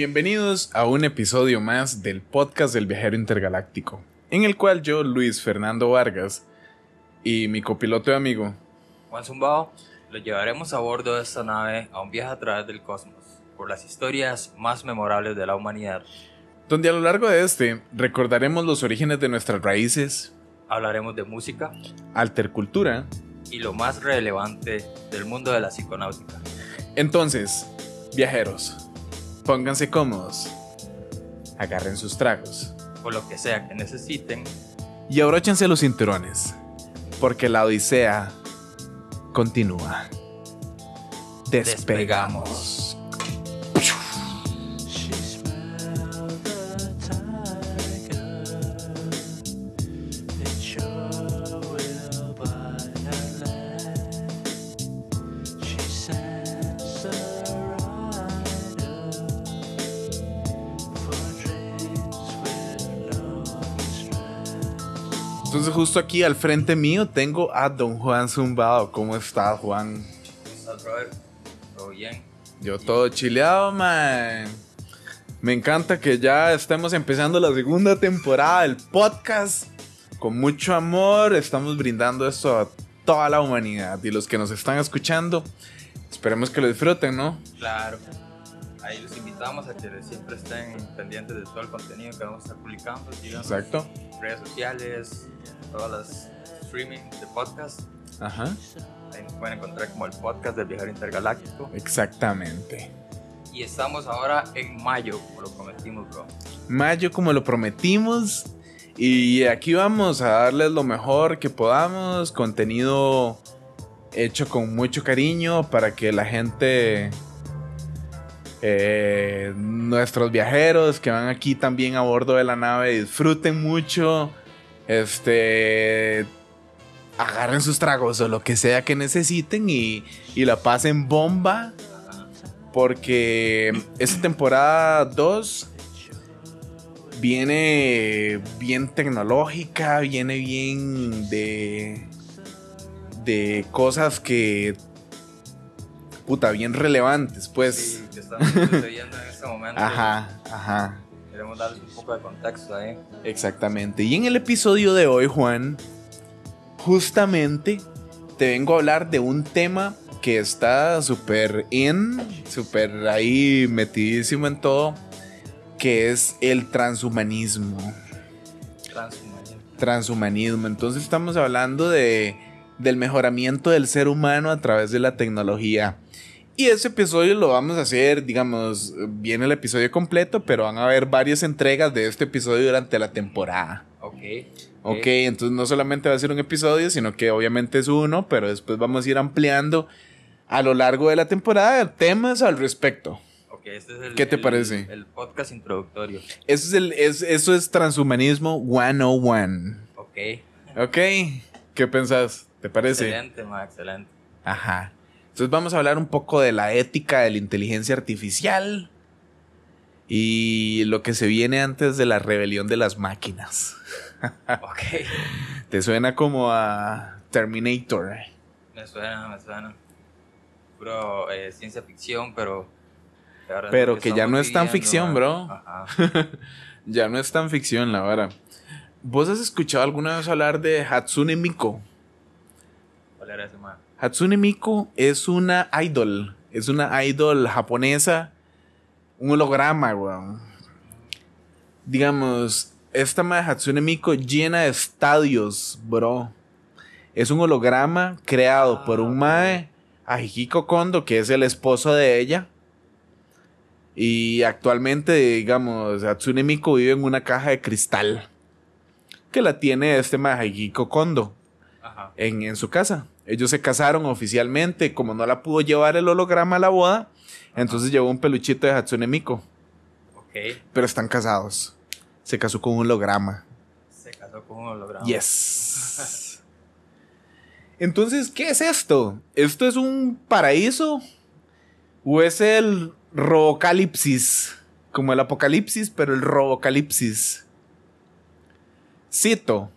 Bienvenidos a un episodio más del podcast del viajero intergaláctico, en el cual yo, Luis Fernando Vargas, y mi copiloto y amigo, Juan Zumbao, lo llevaremos a bordo de esta nave a un viaje a través del cosmos, por las historias más memorables de la humanidad. donde a lo largo de este recordaremos los orígenes de nuestras raíces, Hablaremos de música altercultura. y lo más relevante del mundo de la psiconáutica. Entonces, viajeros, pónganse cómodos, agarren sus tragos Por lo que sea que necesiten, y abróchense los cinturones, porque la odisea continúa. Despegamos. She justo aquí al frente mío tengo a don Juan Zumbado. ¿Cómo estás, Juan? ¿cómo estás, Robert? ¿Todo bien? Yo todo chileado, man. Me encanta que ya estemos empezando la segunda temporada del podcast. Con mucho amor estamos brindando esto a toda la humanidad y los que nos están escuchando. Esperemos que lo disfruten, ¿no? Claro. Ahí los invitamos a que siempre estén pendientes de todo el contenido que vamos a estar publicando. síganos Exacto. en redes sociales, todas las streaming de podcast. Ajá. Ahí nos pueden encontrar como el podcast del viajero intergaláctico. Exactamente. Y estamos ahora en mayo, como lo prometimos, bro. Mayo, como lo prometimos. Y aquí vamos a darles lo mejor que podamos. Contenido hecho con mucho cariño para que la gente, eh, nuestros viajeros que van aquí también a bordo de la nave, disfruten mucho. Este. Agarren sus tragos o lo que sea que necesiten y, y la pasen bomba. Porque esta temporada 2 viene bien tecnológica, viene bien de de cosas que puta bien relevantes, pues. Sí, que estamos sucediendo en este momento. Ajá, ajá. Queremos darles un poco de contexto ahí. Exactamente. Y en el episodio de hoy, Juan, justamente te vengo a hablar de un tema que está súper in, súper ahí metidísimo en todo, que es el transhumanismo. Transhumanismo. Transhumanismo. Entonces estamos hablando de, del mejoramiento del ser humano a través de la tecnología. Y ese episodio lo vamos a hacer, digamos, viene el episodio completo, pero van a haber varias entregas de este episodio durante la temporada. Ok. Ok, entonces no solamente va a ser un episodio, sino que obviamente es uno, pero después vamos a ir ampliando a lo largo de la temporada temas al respecto. Ok, este es el, ¿Qué te el- parece? El podcast introductorio. Eso es, el, es- eso es transhumanismo 101. Ok. Ok, ¿qué pensás? ¿Te parece? Excelente, ma, excelente. Ajá. Entonces vamos a hablar un poco de la ética de la inteligencia artificial y lo que se viene antes de la rebelión de las máquinas. Ok. ¿Te suena como a Terminator? Me suena, me suena. Puro eh, ciencia ficción, pero. Pero que ya no es tan ficción, bro. Ajá. Ya no es tan ficción la vara. ¿Vos has escuchado alguna vez hablar de Hatsune Miku? ¿Cuál era ese? Hatsune Miku es una idol. Es una idol japonesa. Un holograma, weón. Digamos, esta madre Hatsune Miku llena de estadios, bro. Es un holograma creado por un mae, Ahihiko Kondo, que es el esposo de ella. Y actualmente, digamos, Hatsune Miku vive en una caja de cristal. Que la tiene este mae Ahihiko Kondo Ajá. en, en su casa. Ellos se casaron oficialmente, como no la pudo llevar el holograma a la boda, entonces llevó un peluchito de Hatsune Miku, Ok. pero están casados. Se casó con un holograma. Se casó con un holograma. Yes. Entonces, ¿qué es esto? ¿Esto es un paraíso? ¿O es el robocalipsis? Como el apocalipsis, pero el robocalipsis. Cito.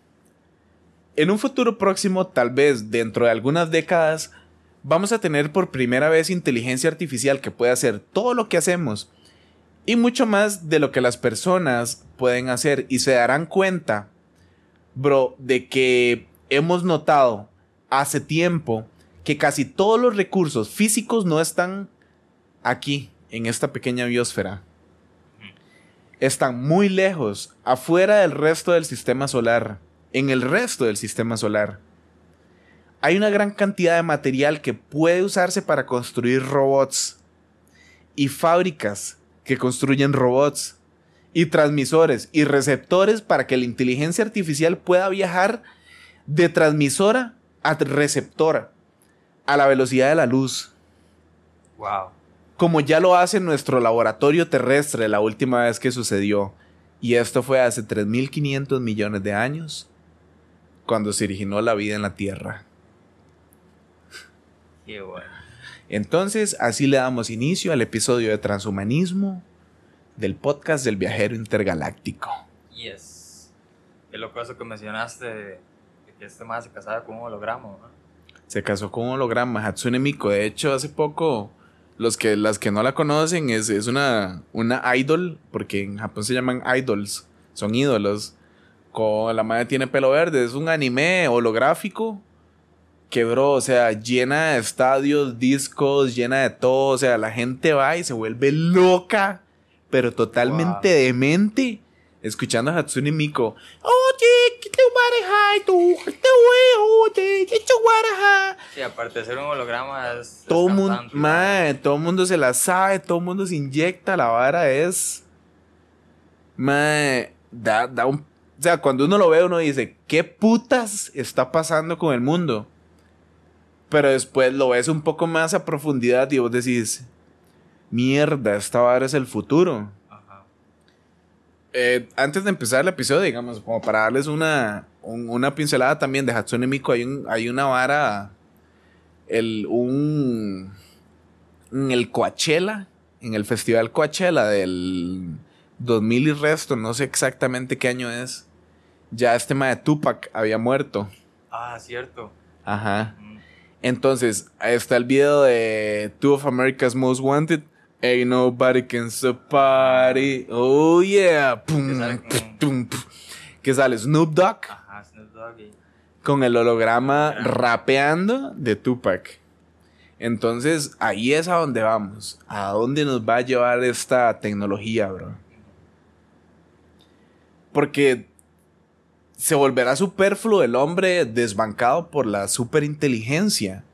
En un futuro próximo, tal vez dentro de algunas décadas, vamos a tener por primera vez inteligencia artificial que puede hacer todo lo que hacemos y mucho más de lo que las personas pueden hacer y se darán cuenta, bro, de que hemos notado hace tiempo que casi todos los recursos físicos no están aquí, en esta pequeña biosfera. Están muy lejos, afuera del resto del sistema solar, en el resto del sistema solar. Hay una gran cantidad de material que puede usarse para construir robots y fábricas que construyen robots y transmisores y receptores para que la inteligencia artificial pueda viajar de transmisora a receptora a la velocidad de la luz, Wow. como ya lo hace nuestro laboratorio terrestre la última vez que sucedió. Y esto fue hace 3.500 millones de años, cuando se originó la vida en la Tierra. Qué bueno. Entonces, así le damos inicio al episodio de transhumanismo del podcast del viajero intergaláctico. Yes. Qué loco eso que mencionaste de que este más se casaba con un holograma, ¿no? Se casó con un holograma, Hatsune Miku. De hecho, hace poco, los que, las que no la conocen, es, es una, una idol, porque en Japón se llaman idols, son ídolos. Con, la madre tiene pelo verde, es un anime holográfico que, bro, o sea, llena de estadios, discos, llena de todo. O sea, la gente va y se vuelve loca, pero totalmente Wow. demente, escuchando a Hatsune Miku. Oye, que te tú, que te oye. Sí, aparte de ser un holograma, es. Todo mundo, cantante, mae, todo mundo se la sabe, todo mundo se inyecta, la vara es. Mae, da, da un. O sea, cuando uno lo ve, uno dice, ¿qué putas está pasando con el mundo? Pero después lo ves un poco más a profundidad y vos decís, mierda, esta vara es el futuro. Ajá. Eh, antes de empezar el episodio, digamos, como para darles una, un- una pincelada también de Hatsune Miku, hay, un- hay una vara, el, un, en el Coachella, en el festival Coachella del 2000 y resto, no sé exactamente qué año es, ya este tema de Tupac había muerto. Ah, cierto. Ajá. Mm. Entonces, ahí está el video de Two of America's Most Wanted. Ain't nobody can party. Oh yeah. Pum, sale pum, pum. Que sale Snoop Dogg Ajá, Snoop Dogg y- con el holograma rapeando de Tupac. Entonces, ahí es a donde vamos. ¿A dónde nos va a llevar esta tecnología, bro? Porque se volverá superfluo el hombre desbancado por la superinteligencia.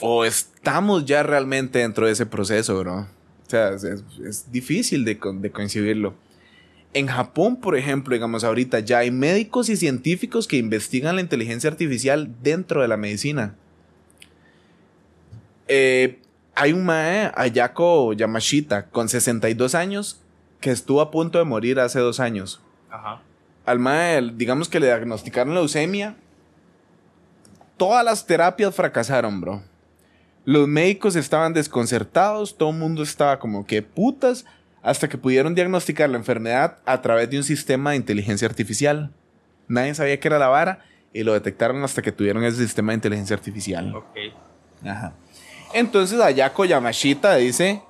O estamos ya realmente dentro de ese proceso, bro. O sea, es, difícil de, de concebirlo. En Japón, por ejemplo, digamos ahorita, ya hay médicos y científicos que investigan la inteligencia artificial dentro de la medicina. Eh, hay un mae, Ayako Yamashita, con 62 años, que estuvo a punto de morir hace dos años. Ajá. Al mae, digamos que le diagnosticaron leucemia. Todas las terapias fracasaron, bro. Los médicos estaban desconcertados, todo el mundo estaba como que putas, hasta que pudieron diagnosticar la enfermedad a través de un sistema de inteligencia artificial. Nadie sabía que era la vara y lo detectaron hasta que tuvieron ese sistema de inteligencia artificial. Ok. Ajá. Entonces Ayako Yamashita dice,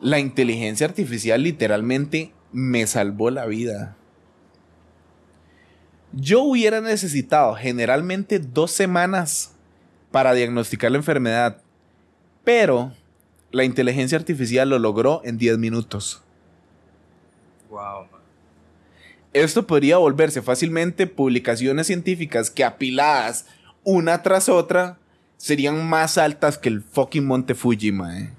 la inteligencia artificial literalmente me salvó la vida. Yo hubiera necesitado generalmente dos semanas para diagnosticar la enfermedad, pero la inteligencia artificial lo logró en 10 minutos. Wow, man. Esto podría volverse fácilmente publicaciones científicas que apiladas una tras otra serían más altas que el fucking Monte Fuji, mae.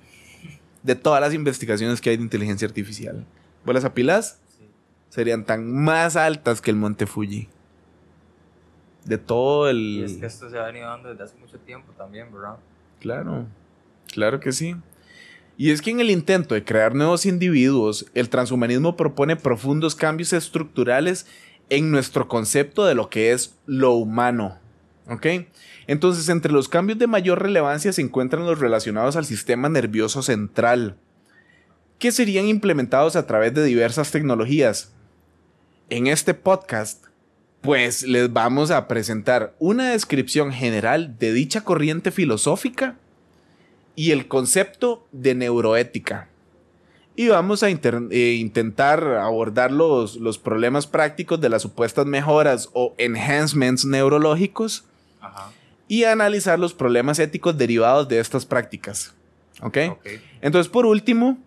De todas las investigaciones que hay de inteligencia artificial. ¿Vos las apilas? Sí. Serían tan más altas que el Monte Fuji. De todo el... Y es que esto se ha venido dando desde hace mucho tiempo también, ¿verdad? Claro, claro que sí. Y es que en el intento de crear nuevos individuos, el transhumanismo propone profundos cambios estructurales en nuestro concepto de lo que es lo humano. ¿Ok? Entonces, entre los cambios de mayor relevancia se encuentran los relacionados al sistema nervioso central, que serían implementados a través de diversas tecnologías. En este podcast, pues les vamos a presentar una descripción general de dicha corriente filosófica y el concepto de neuroética. Y vamos a eh, intentar abordar los, los problemas prácticos de las supuestas mejoras o enhancements neurológicos Ajá. y analizar los problemas éticos derivados de estas prácticas. Ok. Entonces, por último,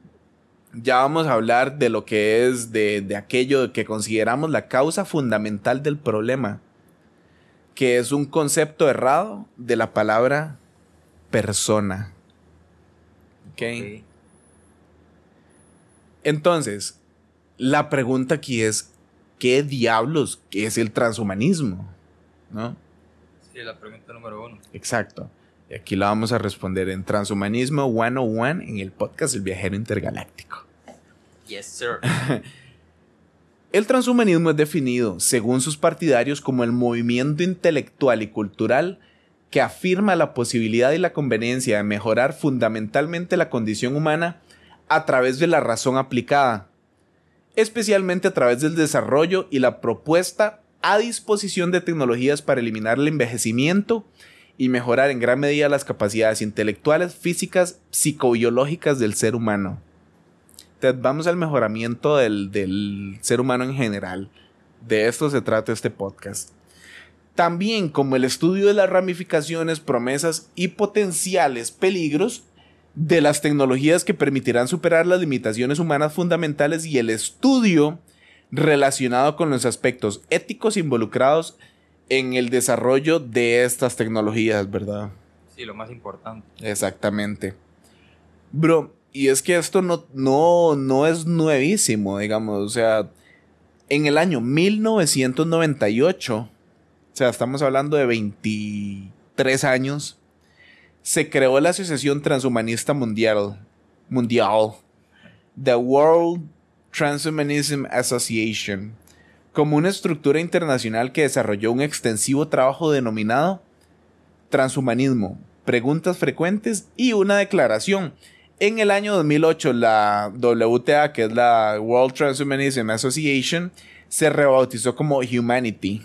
ya vamos a hablar de lo que es de, de aquello que consideramos la causa fundamental del problema, que es un concepto errado de la palabra persona. ¿Ok? Ok. Entonces, la pregunta aquí es, ¿qué diablos es el transhumanismo? ¿No? Sí, la pregunta número uno. Exacto. Y aquí la vamos a responder en Transhumanismo 101 en el podcast El Viajero Intergaláctico. Yes, sir. El transhumanismo es definido, según sus partidarios, como el movimiento intelectual y cultural que afirma la posibilidad y la conveniencia de mejorar fundamentalmente la condición humana a través de la razón aplicada, especialmente a través del desarrollo y la propuesta a disposición de tecnologías para eliminar el envejecimiento y mejorar en gran medida las capacidades intelectuales, físicas, psicobiológicas del ser humano. Vamos al mejoramiento del, del ser humano en general. De esto se trata este podcast. También como el estudio de las ramificaciones, promesas y potenciales peligros de las tecnologías que permitirán superar las limitaciones humanas fundamentales y el estudio relacionado con los aspectos éticos involucrados en el desarrollo de estas tecnologías, ¿verdad? Sí, lo más importante. Exactamente. Bro, y es que esto no, no, no es nuevísimo, digamos. O sea, en el año 1998, o sea, estamos hablando de 23 años, se creó la Asociación Transhumanista Mundial, Mundial, The World Transhumanism Association, como una estructura internacional que desarrolló un extensivo trabajo denominado transhumanismo, preguntas frecuentes y una declaración. En el año 2008, la WTA, que es la World Transhumanism Association, se rebautizó como Humanity.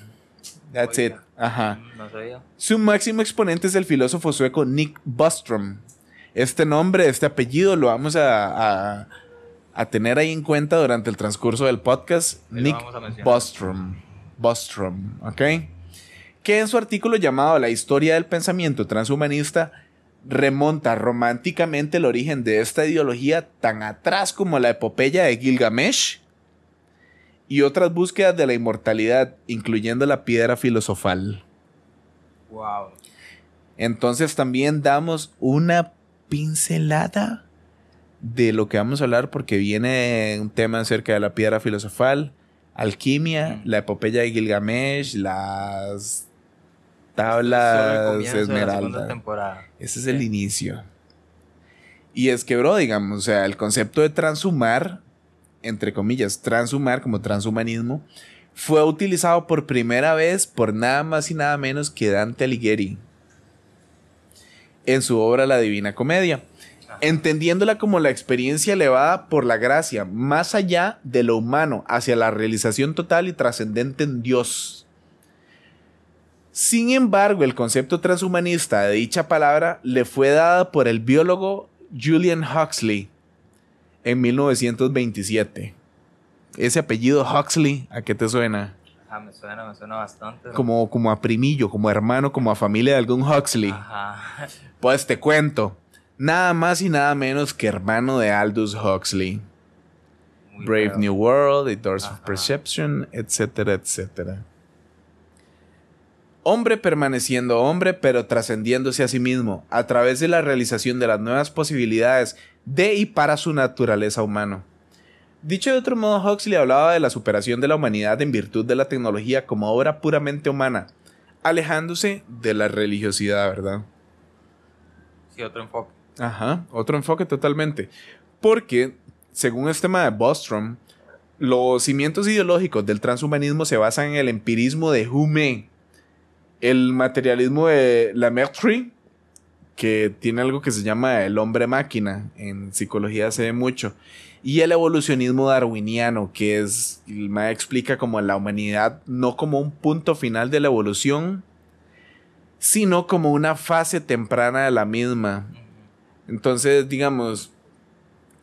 That's it. Ajá. No sabía. Su máximo exponente es el filósofo sueco Nick Bostrom. Este nombre, este apellido lo vamos a, a- a tener ahí en cuenta durante el transcurso del podcast. Ahí Nick. Bostrom. Bostrom, ¿ok? Que en su artículo llamado La historia del pensamiento transhumanista remonta románticamente el origen de esta ideología tan atrás como la epopeya de Gilgamesh y otras búsquedas de la inmortalidad, incluyendo la piedra filosofal. Wow. Entonces también damos una pincelada de lo que vamos a hablar porque viene un tema acerca de la piedra filosofal, alquimia, Mm. la epopeya de Gilgamesh, las tablas comienzo Ese es el inicio. Y es que, bro, digamos, o sea, el concepto de transhumar, entre comillas, transhumar como transhumanismo, fue utilizado por primera vez por nada más y nada menos que Dante Alighieri en su obra La Divina Comedia, entendiéndola como la experiencia elevada por la gracia, más allá de lo humano, hacia la realización total y trascendente en Dios. Sin embargo, el concepto transhumanista de dicha palabra le fue dada por el biólogo Julian Huxley en 1927. Ese apellido Huxley, ¿a qué te suena? Ajá, me suena, me suena bastante. ¿no? Como, como a primillo, como hermano, como a familia de algún Huxley. Ajá. Pues te cuento, nada más y nada menos que hermano de Aldous Huxley. Muy Brave. New World, The Doors of. Perception, etcétera, etcétera. Hombre permaneciendo hombre, pero trascendiéndose a sí mismo, a través de la realización de las nuevas posibilidades de y para su naturaleza humana. Dicho de otro modo, Huxley hablaba de la superación de la humanidad en virtud de la tecnología como obra puramente humana, alejándose de la religiosidad, ¿verdad? Sí, otro enfoque. Ajá, otro enfoque totalmente. Porque, según este tema de Bostrom, los cimientos ideológicos del transhumanismo se basan en el empirismo de Hume, el materialismo de Lamartine, que tiene algo que se llama el hombre máquina, en psicología se ve mucho, y el evolucionismo darwiniano, que es, ma explica como la humanidad no como un punto final de la evolución, sino como una fase temprana de la misma. Entonces, digamos,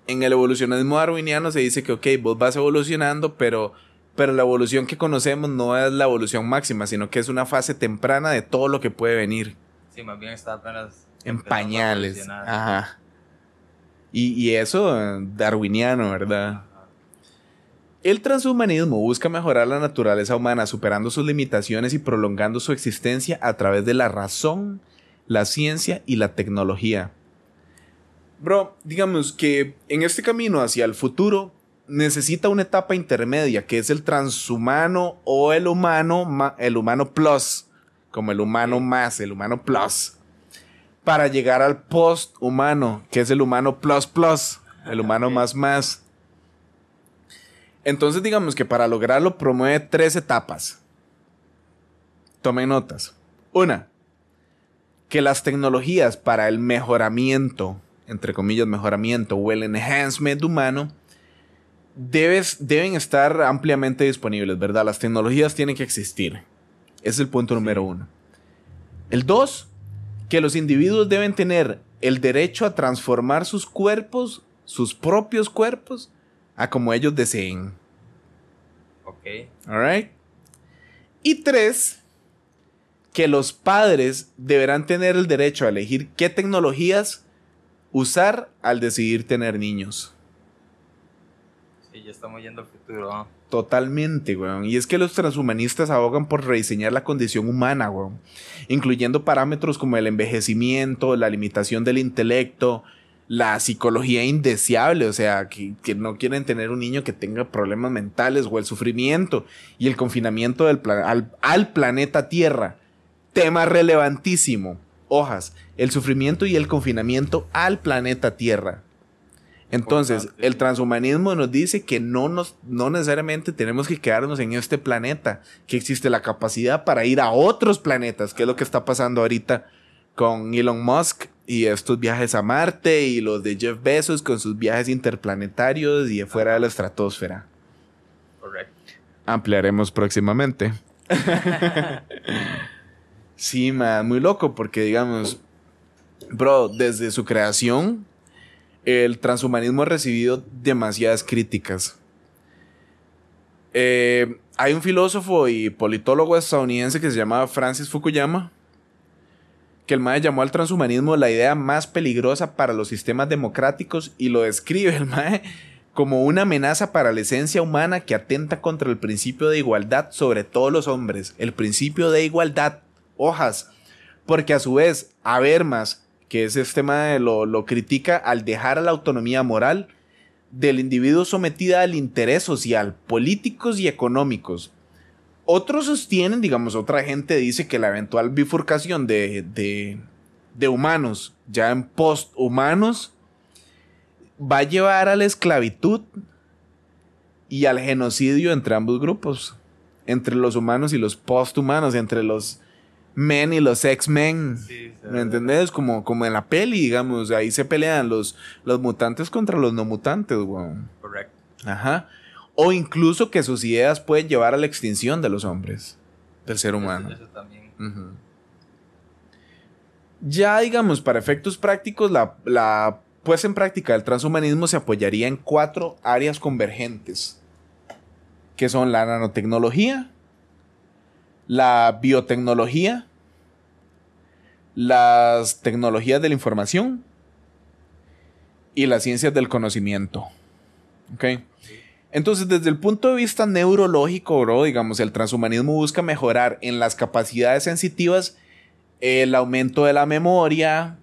en el evolucionismo darwiniano se dice que, ok, vos vas evolucionando, pero, pero la evolución que conocemos no es la evolución máxima, sino que es una fase temprana de todo lo que puede venir. Sí, más bien está apenas. En pañales. Ajá. Y, y eso, eh, darwiniano, ¿verdad? El transhumanismo busca mejorar la naturaleza humana, superando sus limitaciones y prolongando su existencia a través de la razón, la ciencia y la tecnología. Bro, digamos que en este camino hacia el futuro necesita una etapa intermedia, que es el transhumano o el humano, ma- el humano plus, como el humano más, el humano plus, para llegar al post-humano, que es el humano plus plus, el humano más más. Entonces, digamos que para lograrlo promueve tres etapas. Tomen notas. Una, que las tecnologías para el mejoramiento, entre comillas, mejoramiento o el enhancement humano, debes, deben estar ampliamente disponibles, ¿verdad? Las tecnologías tienen que existir. Es el punto número uno. El dos, que los individuos deben tener el derecho a transformar sus cuerpos, sus propios cuerpos, a como ellos deseen. Ok. Alright. Y tres, que los padres deberán tener el derecho a elegir qué tecnologías usar al decidir tener niños. Sí, ya estamos yendo al futuro. Totalmente, weón. Y es que los transhumanistas abogan por rediseñar la condición humana, weón. Incluyendo parámetros como el envejecimiento, la limitación del intelecto, la psicología indeseable, o sea, que, que no quieren tener un niño que tenga problemas mentales o el sufrimiento y el confinamiento al, al planeta Tierra. Tema relevantísimo. Hojas, el sufrimiento y el confinamiento al planeta Tierra. Entonces, Importante. el transhumanismo nos dice que no, nos, no necesariamente tenemos que quedarnos en este planeta, que existe la capacidad para ir a otros planetas, que es lo que está pasando ahorita con Elon Musk y estos viajes a Marte y los de Jeff Bezos con sus viajes interplanetarios y fuera de la estratosfera. Correcto. Ampliaremos próximamente. sí, man, muy loco porque digamos, bro, desde su creación, el transhumanismo ha recibido demasiadas críticas. Eh, hay un filósofo y politólogo estadounidense que se llamaba Francis Fukuyama, que el MAE llamó al transhumanismo la idea más peligrosa para los sistemas democráticos y lo describe el MAE como una amenaza para la esencia humana que atenta contra el principio de igualdad sobre todos los hombres, el principio de igualdad, hojas, porque a su vez Habermas, que es este MAE, lo, lo critica al dejar a la autonomía moral del individuo sometida al interés social, políticos y económicos. Otros sostienen, digamos, otra gente dice que la eventual bifurcación de, de, de humanos, ya en posthumanos, va a llevar a la esclavitud y al genocidio entre ambos grupos, entre los humanos y los posthumanos, entre los men y los. Sí, se- ¿Me entendés? Como, como en la peli, digamos, ahí se pelean los, los mutantes contra los no mutantes, weón. Correcto. Ajá. O incluso que sus ideas pueden llevar a la extinción de los hombres, del ser humano. Eso, eso también. Ujú. Ya, digamos, para efectos prácticos, la, la puesta en práctica del transhumanismo se apoyaría en cuatro áreas convergentes, que son la nanotecnología, la biotecnología, las tecnologías de la información y las ciencias del conocimiento. ¿Ok? Entonces, desde el punto de vista neurológico, bro, digamos, el transhumanismo busca mejorar en las capacidades sensitivas el aumento de la memoria,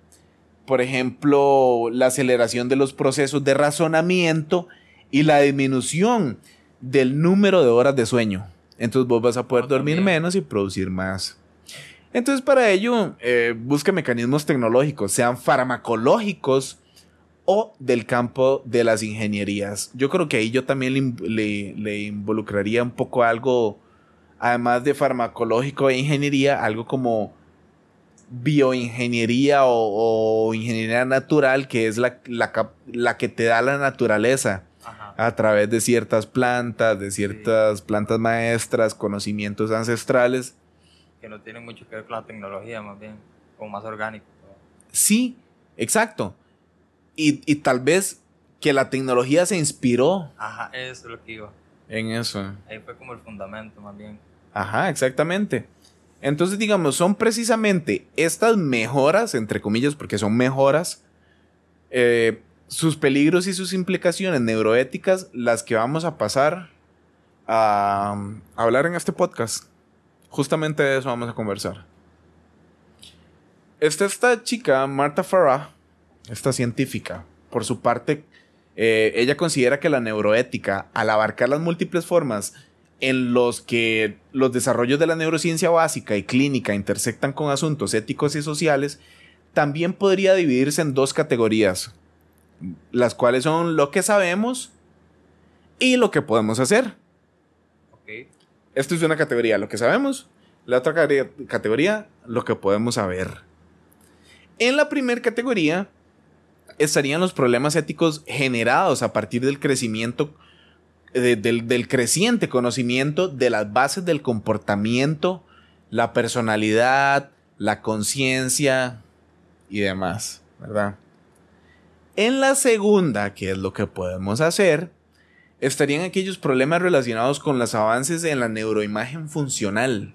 por ejemplo, la aceleración de los procesos de razonamiento y la disminución del número de horas de sueño. Entonces vos vas a poder Ah, dormir menos y producir más. Entonces para ello, eh, busca mecanismos tecnológicos, sean farmacológicos o del campo de las ingenierías. Yo creo que ahí yo también le, in- le- le involucraría un poco algo, además de farmacológico e ingeniería, algo como bioingeniería o, o ingeniería natural, que es la, la cap- la que te da la naturaleza Ajá. a través de ciertas plantas, de ciertas plantas maestras, conocimientos ancestrales. Que no tiene mucho que ver con la tecnología, más bien. Como más orgánico. Sí, exacto. Y, y tal vez que la tecnología se inspiró Ajá, eso es lo que iba. en eso. Ahí fue como el fundamento, más bien. Ajá, exactamente. Entonces, digamos, son precisamente estas mejoras, entre comillas, porque son mejoras, eh, sus peligros y sus implicaciones neuroéticas, las que vamos a pasar a hablar en este podcast. Justamente de eso vamos a conversar. Está esta chica, Marta Farah, esta científica, por su parte, eh, ella considera que la neuroética, al abarcar las múltiples formas en los que los desarrollos de la neurociencia básica y clínica intersectan con asuntos éticos y sociales, también podría dividirse en dos categorías, las cuales son lo que sabemos y lo que podemos hacer. Esto es una categoría, lo que sabemos. La otra cate- categoría, lo que podemos saber. En la primera categoría estarían los problemas éticos generados a partir del crecimiento, de- del, del creciente conocimiento de las bases del comportamiento, la personalidad, la conciencia y demás, ¿verdad? En la segunda, que es lo que podemos hacer, estarían aquellos problemas relacionados con los avances en la neuroimagen funcional.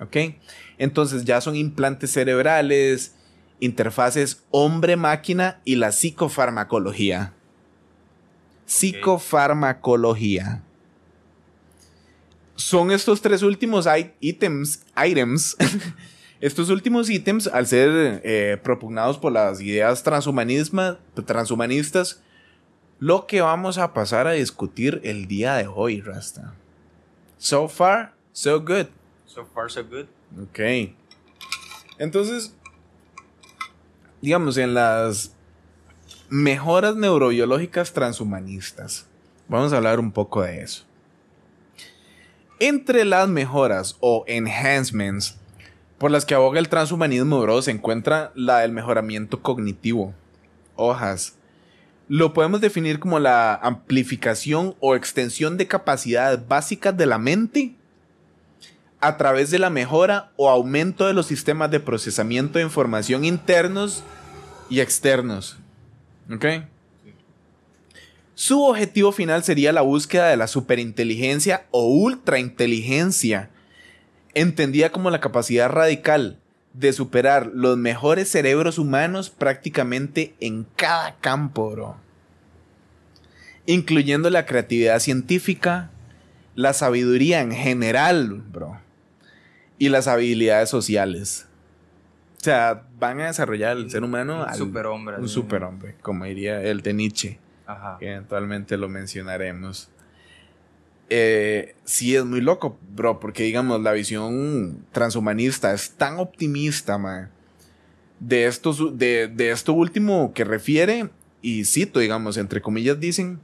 ¿Ok? Entonces ya son implantes cerebrales, interfaces hombre-máquina y la psicofarmacología. Psicofarmacología. Son estos tres últimos ítems, items, estos últimos ítems, al ser eh, propugnados por las ideas transhumanistas, lo que vamos a pasar a discutir el día de hoy, Rasta. So far, so good. So far, so good. Ok. Entonces, digamos, en las mejoras neurobiológicas transhumanistas, vamos a hablar un poco de eso. Entre las mejoras o enhancements por las que aboga el transhumanismo, bro, se encuentra la del mejoramiento cognitivo. Hojas. Lo podemos definir como la amplificación o extensión de capacidades básicas de la mente a través de la mejora o aumento de los sistemas de procesamiento de información internos y externos. ¿Ok? Su objetivo final sería la búsqueda de la superinteligencia o ultrainteligencia, entendida como la capacidad radical de superar los mejores cerebros humanos prácticamente en cada campo, bro. Incluyendo la creatividad científica, la sabiduría en general, bro. Y las habilidades sociales. O sea, van a desarrollar el ser humano Un al- superhombre, Un superhombre, como diría el de Nietzsche, Ajá. que eventualmente lo mencionaremos. Eh, sí, es muy loco, bro, porque digamos, la visión transhumanista es tan optimista, man. De, de, de esto último que refiere, y cito, digamos, entre comillas, dicen,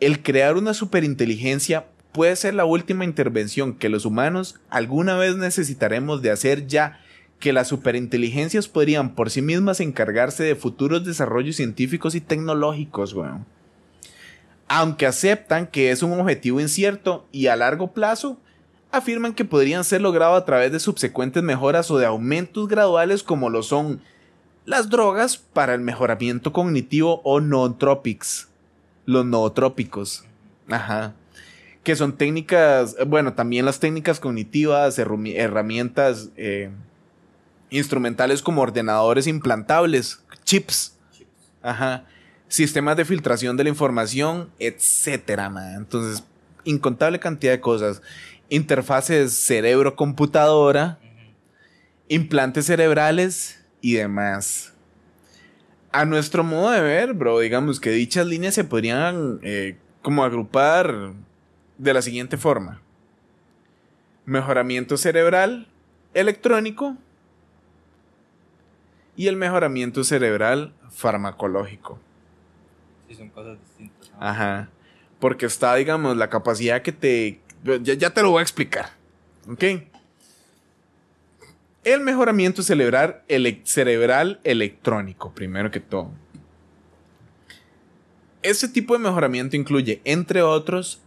el crear una superinteligencia puede ser la última intervención que los humanos alguna vez necesitaremos de hacer ya que las superinteligencias podrían por sí mismas encargarse de futuros desarrollos científicos y tecnológicos, weón. Aunque aceptan que es un objetivo incierto y a largo plazo, afirman que podrían ser logrados a través de subsecuentes mejoras o de aumentos graduales como lo son las drogas para el mejoramiento cognitivo o nootropics. Los nootrópicos. Ajá. Que son técnicas, bueno, también las técnicas cognitivas, herramientas eh, instrumentales como ordenadores implantables, chips. Ajá. Sistemas de filtración de la información, etcétera, man. Entonces, incontable cantidad de cosas. Interfaces cerebro-computadora, implantes cerebrales y demás. A nuestro modo de ver, bro, digamos que dichas líneas se podrían eh, como agrupar de la siguiente forma. Mejoramiento cerebral electrónico y el mejoramiento cerebral farmacológico. Son cosas distintas. Ajá. Porque está, digamos, la capacidad que te... Ya, ya te lo voy a explicar. ¿Ok? El mejoramiento cerebral, cerebral electrónico, primero que todo. Este tipo de mejoramiento incluye, entre otros,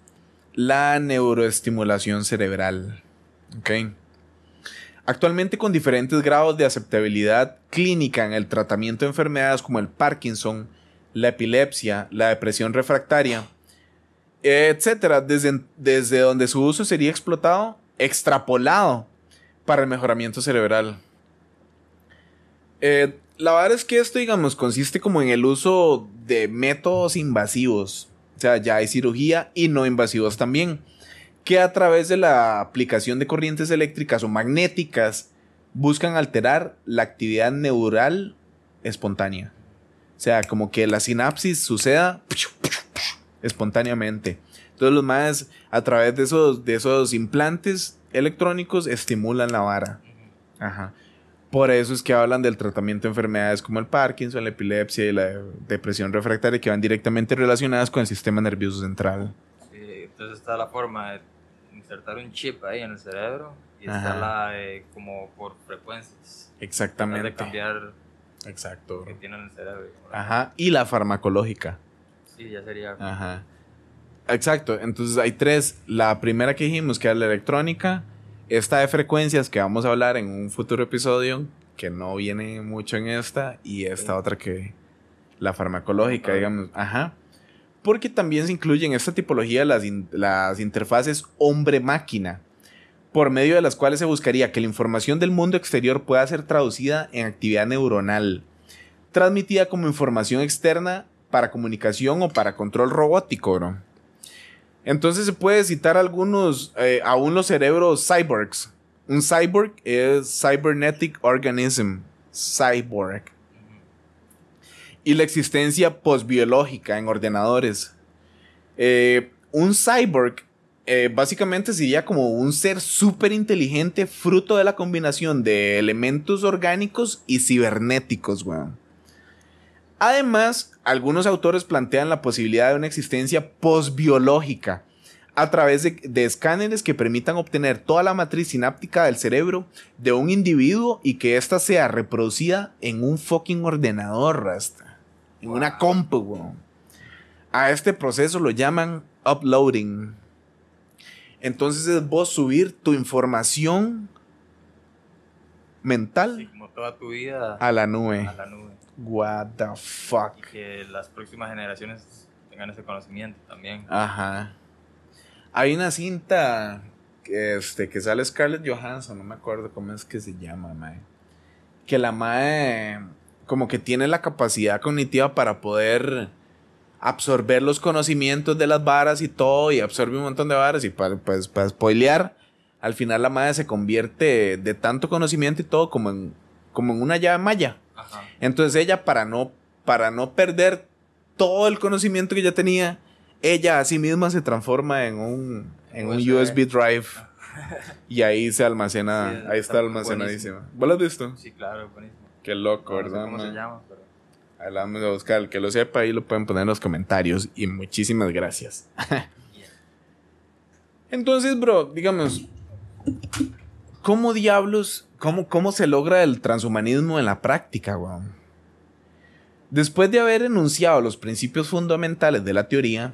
la neuroestimulación cerebral. ¿Ok? Actualmente con diferentes grados de aceptabilidad clínica en el tratamiento de enfermedades como el Parkinson, la epilepsia, la depresión refractaria, etcétera, desde, desde donde su uso sería explotado, extrapolado para el mejoramiento cerebral. Eh, la verdad es que esto, digamos, consiste como en el uso de métodos invasivos. O sea, ya hay cirugía y no invasivos también. Que a través de la aplicación de corrientes eléctricas o magnéticas buscan alterar la actividad neural espontánea. O sea, como que la sinapsis suceda espontáneamente. Entonces los más a través de esos, de esos implantes electrónicos estimulan la vara. Ajá. Por eso es que hablan del tratamiento de enfermedades como el Parkinson, la epilepsia y la depresión refractaria que van directamente relacionadas con el sistema nervioso central. Sí, entonces está la forma de insertar un chip ahí en el cerebro y Ajá. está la de como por frecuencias. Exactamente. de cambiar Exacto. que tiene en el cerebro. Ajá. Y la farmacológica. Sí, ya sería. Ajá. Exacto. Entonces hay tres. La primera que dijimos, que era la electrónica. Esta de frecuencias, que vamos a hablar en un futuro episodio, que no viene mucho en esta. Y esta Sí. otra que. La farmacológica, digamos. Ajá. Porque también se incluyen en esta tipología las, in- las interfaces hombre-máquina, por medio de las cuales se buscaría que la información del mundo exterior pueda ser traducida en actividad neuronal, transmitida como información externa para comunicación o para control robótico. Entonces se puede citar algunos, eh, aún los cerebros cyborgs. Un cyborg es cybernetic organism, cyborg. Y la existencia postbiológica en ordenadores. Eh, un cyborg eh, básicamente sería como un ser súper inteligente fruto de la combinación de elementos orgánicos y cibernéticos, weón. Además, algunos autores plantean la posibilidad de una existencia postbiológica a través de, de escáneres que permitan obtener toda la matriz sináptica del cerebro de un individuo y que ésta sea reproducida en un fucking ordenador, rasta. En una compu, weón. A este proceso lo llaman uploading. Entonces es vos subir tu información mental Sí, como toda tu vida a la nube. a la nube. What the Y fuck. que las próximas generaciones tengan ese conocimiento también. Ajá. Hay una cinta que, este, que sale Scarlett Johansson, no me acuerdo cómo es que se llama, mae. Que la mae como que tiene la capacidad cognitiva para poder absorber los conocimientos de las varas y todo, y absorbe un montón de varas, y para, pues, para spoilear, al final la madre se convierte de tanto conocimiento y todo como en, como en una llave maya. Ajá. Entonces ella, para no, para no perder todo el conocimiento que ya tenía, ella a sí misma se transforma en un, en un USB. Drive. Y ahí se almacena, Sí, ahí está está almacenadísima. ¿Vos lo has visto? Sí, claro, buenísimo. Qué loco, No sé ¿verdad? ¿Cómo se llama? Pero... Ahí la vamos a buscar. El que lo sepa, ahí lo pueden poner en los comentarios. Y muchísimas gracias. Entonces, bro, digamos, ¿cómo diablos, cómo, cómo se logra el transhumanismo en la práctica, weón? Después de haber enunciado los principios fundamentales de la teoría,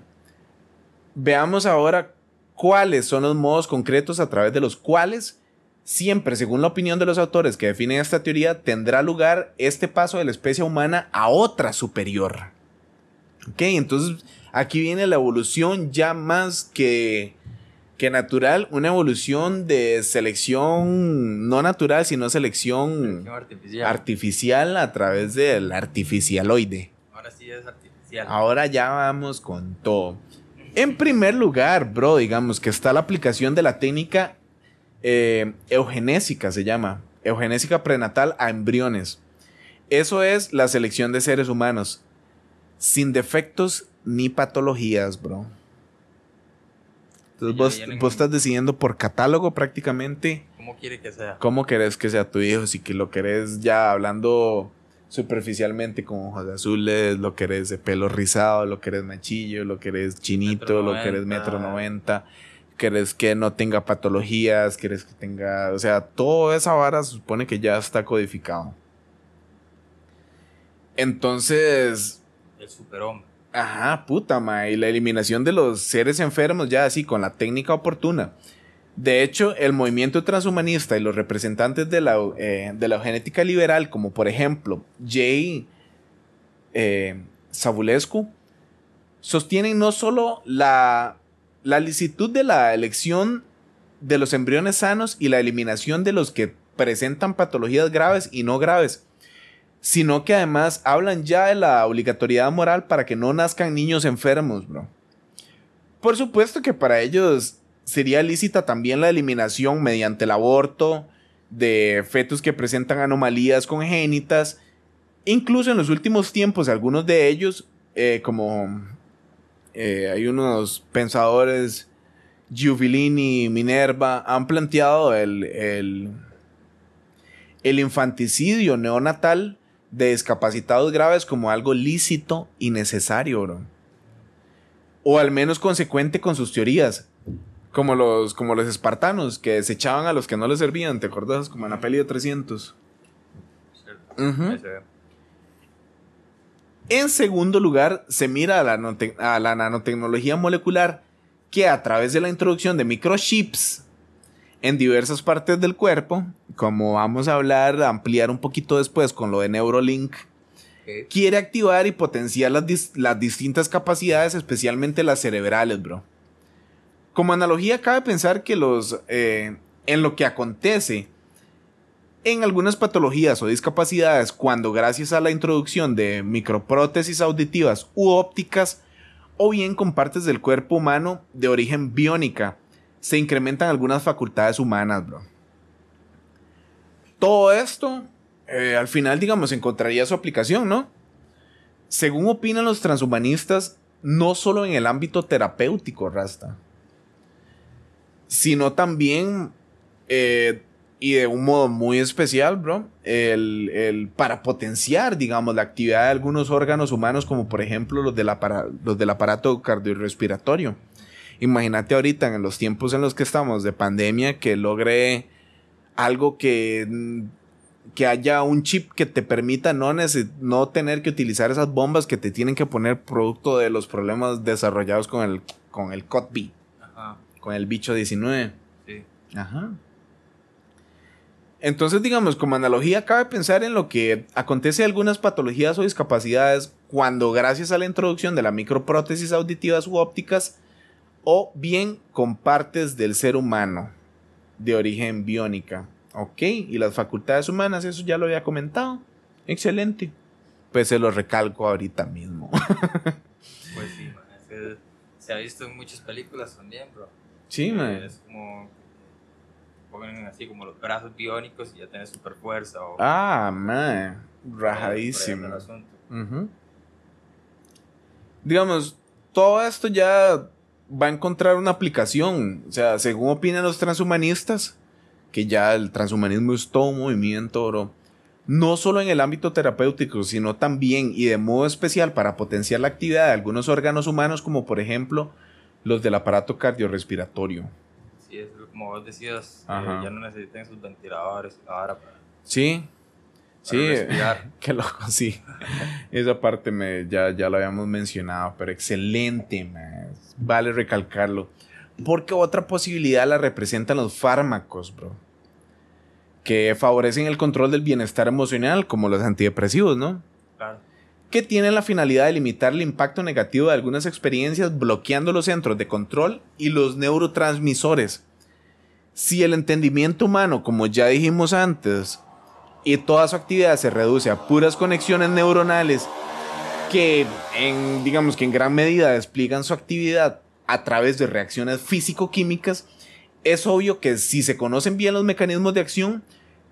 veamos ahora cuáles son los modos concretos a través de los cuales, siempre según la opinión de los autores que definen esta teoría, tendrá lugar este paso de la especie humana a otra superior. Ok, entonces aquí viene la evolución ya más que, que natural, una evolución de selección no natural, sino selección artificial. artificial a través del artificialoide. Ahora sí es artificial. Ahora ya vamos con todo. En primer lugar, bro, digamos que está la aplicación de la técnica eh, eugenésica, se llama. Eugenésica prenatal a embriones. Eso es la selección de seres humanos. Sin defectos ni patologías, bro. Entonces vos, vos estás decidiendo por catálogo prácticamente ¿Cómo quiere que sea? cómo querés que sea tu hijo. Si que lo querés ya hablando superficialmente con ojos azules, lo querés de pelo rizado, lo querés machillo, lo querés chinito, Metro lo querés 90. metro noventa, querés que no tenga patologías, querés que tenga, o sea, toda esa vara se supone que ya está codificado. Entonces, El superhombre. Ajá, puta, ma. Y la eliminación de los seres enfermos ya así, con la técnica oportuna. De hecho, el movimiento transhumanista y los representantes de la, eh, de la genética liberal, como por ejemplo Jay, eh, Savulescu sostienen no solo la, la licitud de la elección de los embriones sanos y la eliminación de los que presentan patologías graves y no graves, sino que además hablan ya de la obligatoriedad moral para que no nazcan niños enfermos, bro. Por supuesto que para ellos sería lícita también la eliminación mediante el aborto de fetos que presentan anomalías congénitas. Incluso en los últimos tiempos, algunos de ellos, eh, como eh, hay unos pensadores, Giubilini Minerva, han planteado el, el, el infanticidio neonatal de discapacitados graves como algo lícito y necesario, bro. O al menos consecuente con sus teorías. Como los, como los espartanos que desechaban a los que no les servían, ¿te acordás? Como en la peli de 300. ¿cierto? Ujú. En segundo lugar, se mira a la, nanote- a la nanotecnología molecular que a través de la introducción de microchips en diversas partes del cuerpo, como vamos a hablar, ampliar un poquito después con lo de Neurolink, quiere activar y potenciar las, dis- las distintas capacidades, especialmente las cerebrales, bro. Como analogía, cabe pensar que los, eh, en lo que acontece en algunas patologías o discapacidades, cuando gracias a la introducción de microprótesis auditivas u ópticas, o bien con partes del cuerpo humano de origen biónica, se incrementan algunas facultades humanas, bro. Todo esto, eh, al final, digamos, encontraría su aplicación, ¿no? Según opinan los transhumanistas, no solo en el ámbito terapéutico, Rasta, sino también, eh, y de un modo muy especial, bro, el, el- para potenciar, digamos, la actividad de algunos órganos humanos, como por ejemplo los del, apara- los del aparato cardiorrespiratorio. Imagínate ahorita en los tiempos en los que estamos de pandemia que logre algo que, mm, que haya un chip que te permita no, no tener que utilizar esas bombas que te tienen que poner producto de los problemas desarrollados con el, con el COTB, con el bicho 19. Sí. Ajá. Entonces, digamos, como analogía, cabe pensar en lo que acontece en algunas patologías o discapacidades cuando gracias a la introducción de la microprótesis auditivas u ópticas o bien con partes del ser humano de origen biónica. Ok, y las facultades humanas, eso ya lo había comentado. Excelente. Pues se lo recalco ahorita mismo. Pues sí, man, se ha visto en muchas películas también, bro. sí, Eh, man. Es como ponen así como los brazos biónicos y ya tenés super fuerza o Ah, man. Rajadísimo. el asunto. Ujú. Digamos, todo esto ya va a encontrar una aplicación. O sea, según opinan los transhumanistas, que ya el transhumanismo es todo un movimiento, bro. No solo en el ámbito terapéutico, sino también y de modo especial para potenciar la actividad de algunos órganos humanos, como por ejemplo los del aparato cardiorrespiratorio. Sí, es como vos decías, eh, ya no necesitan sus ventiladores ahora para, Sí, sí. Qué loco, sí. Esa parte me, ya, ya lo habíamos mencionado, pero excelente, man. Vale recalcarlo. Porque otra posibilidad la representan los fármacos, bro. Que favorecen el control del bienestar emocional, como los antidepresivos, ¿no? Claro. Que tienen la finalidad de limitar el impacto negativo de algunas experiencias, bloqueando los centros de control y los neurotransmisores. Si el entendimiento humano, como ya dijimos antes, y toda su actividad se reduce a puras conexiones neuronales que en digamos que en gran medida despliegan su actividad a través de reacciones físico-químicas, es obvio que si se conocen bien los mecanismos de acción,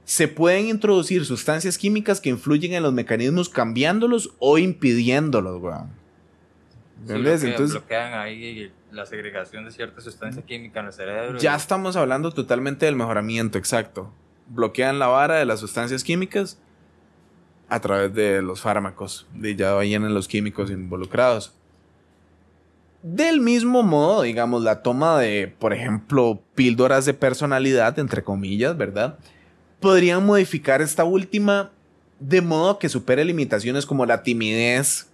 se pueden introducir sustancias químicas que influyen en los mecanismos cambiándolos o impidiéndolos, weón. Entonces, bloquean ahí la segregación de cierta sustancia química en el cerebro. ya estamos hablando totalmente del mejoramiento, exacto. Bloquean la vara de las sustancias químicas a través de los fármacos. Y ya vayan los químicos involucrados. Del mismo modo, digamos, la toma de, por ejemplo, píldoras de personalidad, entre comillas, ¿verdad? Podrían modificar esta última de modo que supere limitaciones como la timidez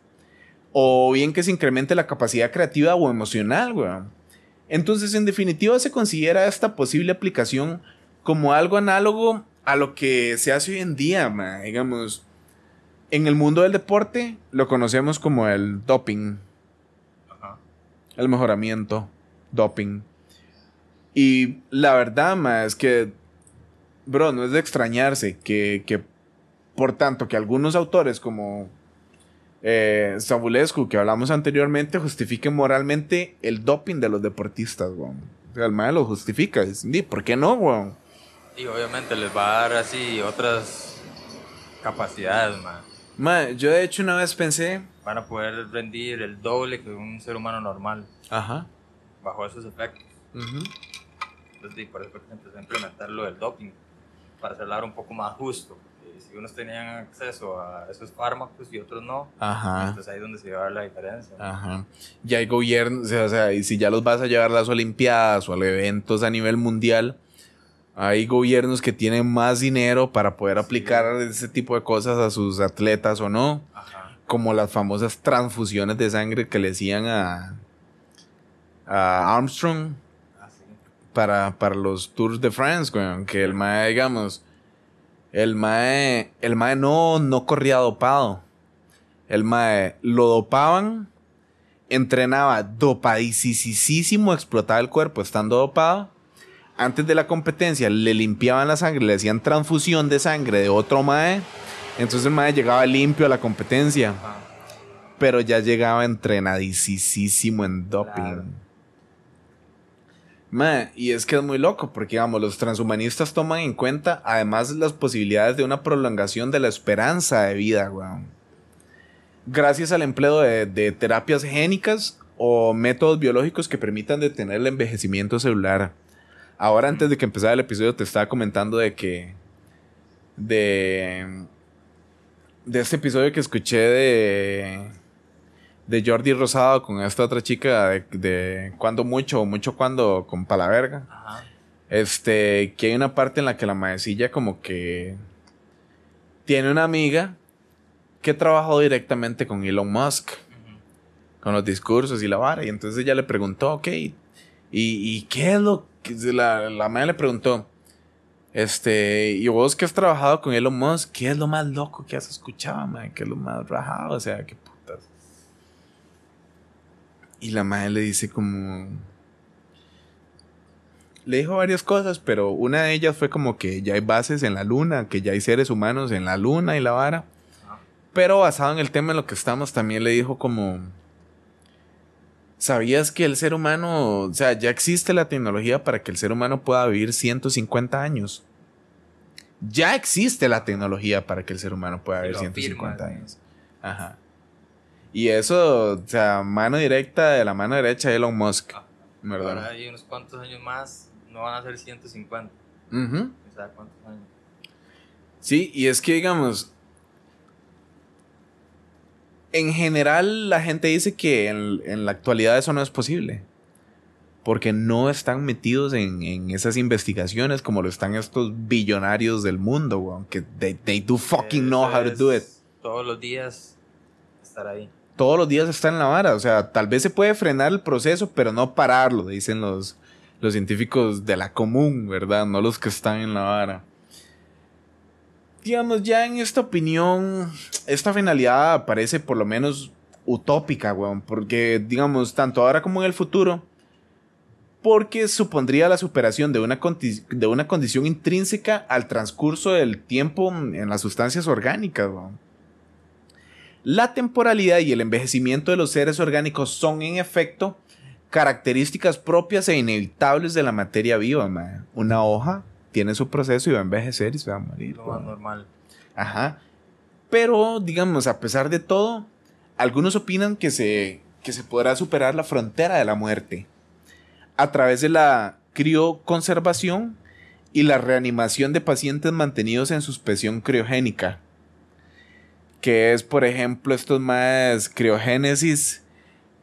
o bien que se incremente la capacidad creativa o emocional, weón. Entonces, en definitiva, se considera esta posible aplicación como algo análogo a lo que se hace hoy en día, ma. digamos. En el mundo del deporte lo conocemos como el doping, Ajá. el mejoramiento, doping. Y la verdad, ma, es que, bro, no es de extrañarse que, que por tanto, que algunos autores como eh, Sabulescu, que hablamos anteriormente, justifiquen moralmente el doping de los deportistas, weón. O sea, el mae lo justifica. Dice, "Di, ¿Por qué no, weón? Y obviamente les va a dar así otras capacidades, man. Ma, yo de hecho una vez pensé... Van a poder rendir el doble que un ser humano normal Ajá. bajo esos efectos. ujú. Entonces, y por eso se empezó a implementar lo del doping, para hacerlo un poco más justo. Si unos tenían acceso a esos fármacos y otros no, Ajá. entonces ahí es donde se va a ver la diferencia. Ajá. Ya hay gobiernos, o sea, y si ya los vas a llevar a las Olimpiadas o a los eventos a nivel mundial, hay gobiernos que tienen más dinero para poder aplicar ese tipo de cosas a sus atletas o no. Ajá. Como las famosas transfusiones de sangre que le hacían a, a Armstrong Así. para, para los Tours de France, weón. Que el mae, digamos, el mae, el mae no, no corría dopado. El mae lo dopaban, entrenaba dopadísimo, explotaba el cuerpo estando dopado. Antes de la competencia le limpiaban la sangre, le hacían transfusión de sangre de otro mae. Entonces el mae llegaba limpio a la competencia, pero ya llegaba entrenadísimo en doping. Claro. Y es que es muy loco, porque digamos, los transhumanistas toman en cuenta además las posibilidades de una prolongación de la esperanza de vida, weón. Gracias al empleo de, de terapias génicas o métodos biológicos que permitan detener el envejecimiento celular. Ahora, antes de que empezara el episodio, te estaba comentando de que. de. de este episodio que escuché de de Jordi Rosado con esta otra chica de, de cuando mucho o mucho cuando con Palaverga. Ajá. Este, que hay una parte en la que la maecilla como que tiene una amiga que trabajó directamente con Elon Musk, con los discursos y la vara. Y entonces ella le preguntó, ok, ¿y, y qué es lo que la, la madre le preguntó? Este, y vos que has trabajado con Elon Musk, ¿qué es lo más loco que has escuchado, man? ¿Qué es lo más rajado? O sea, qué. Y la madre le dice como... Le dijo varias cosas, pero una de ellas fue como que ya hay bases en la luna, que ya hay seres humanos en la luna y la vara. Pero basado en el tema en lo que estamos, también le dijo como... ¿Sabías que el ser humano, o sea, ya existe la tecnología para que el ser humano pueda vivir 150 años? Ya existe la tecnología para que el ser humano pueda vivir lo 150 afirman. años. Ajá. Y eso, o sea, mano directa de la mano derecha de Elon Musk. Ah, ¿Verdad? Ahora hay unos cuantos años más, no van a ser 150. Ujú. ¿Quién sabe cuántos años? Sí, y es que digamos, en general la gente dice que en, en la actualidad eso no es posible. Porque no están metidos en, en esas investigaciones como lo están estos billonarios del mundo, weón. Que they, they do fucking Eso know how to do it. Todos los días estar ahí. Todos los días está en la vara. O sea, tal vez se puede frenar el proceso, pero no pararlo, dicen los, los científicos de la común, ¿verdad? No los que están en la vara. Digamos, ya en esta opinión, esta finalidad parece por lo menos utópica, weón. Porque, digamos, tanto ahora como en el futuro, porque supondría la superación de una, de una condición intrínseca al transcurso del tiempo en las sustancias orgánicas, weón. La temporalidad y el envejecimiento de los seres orgánicos son, en efecto, características propias e inevitables de la materia viva. Una hoja tiene su proceso y va a envejecer y se va a morir. Lo más normal. Ajá. Pero, digamos, a pesar de todo, algunos opinan que se, que se podrá superar la frontera de la muerte a través de la crioconservación y la reanimación de pacientes mantenidos en suspensión criogénica. Que es, por ejemplo, estos más criogénesis.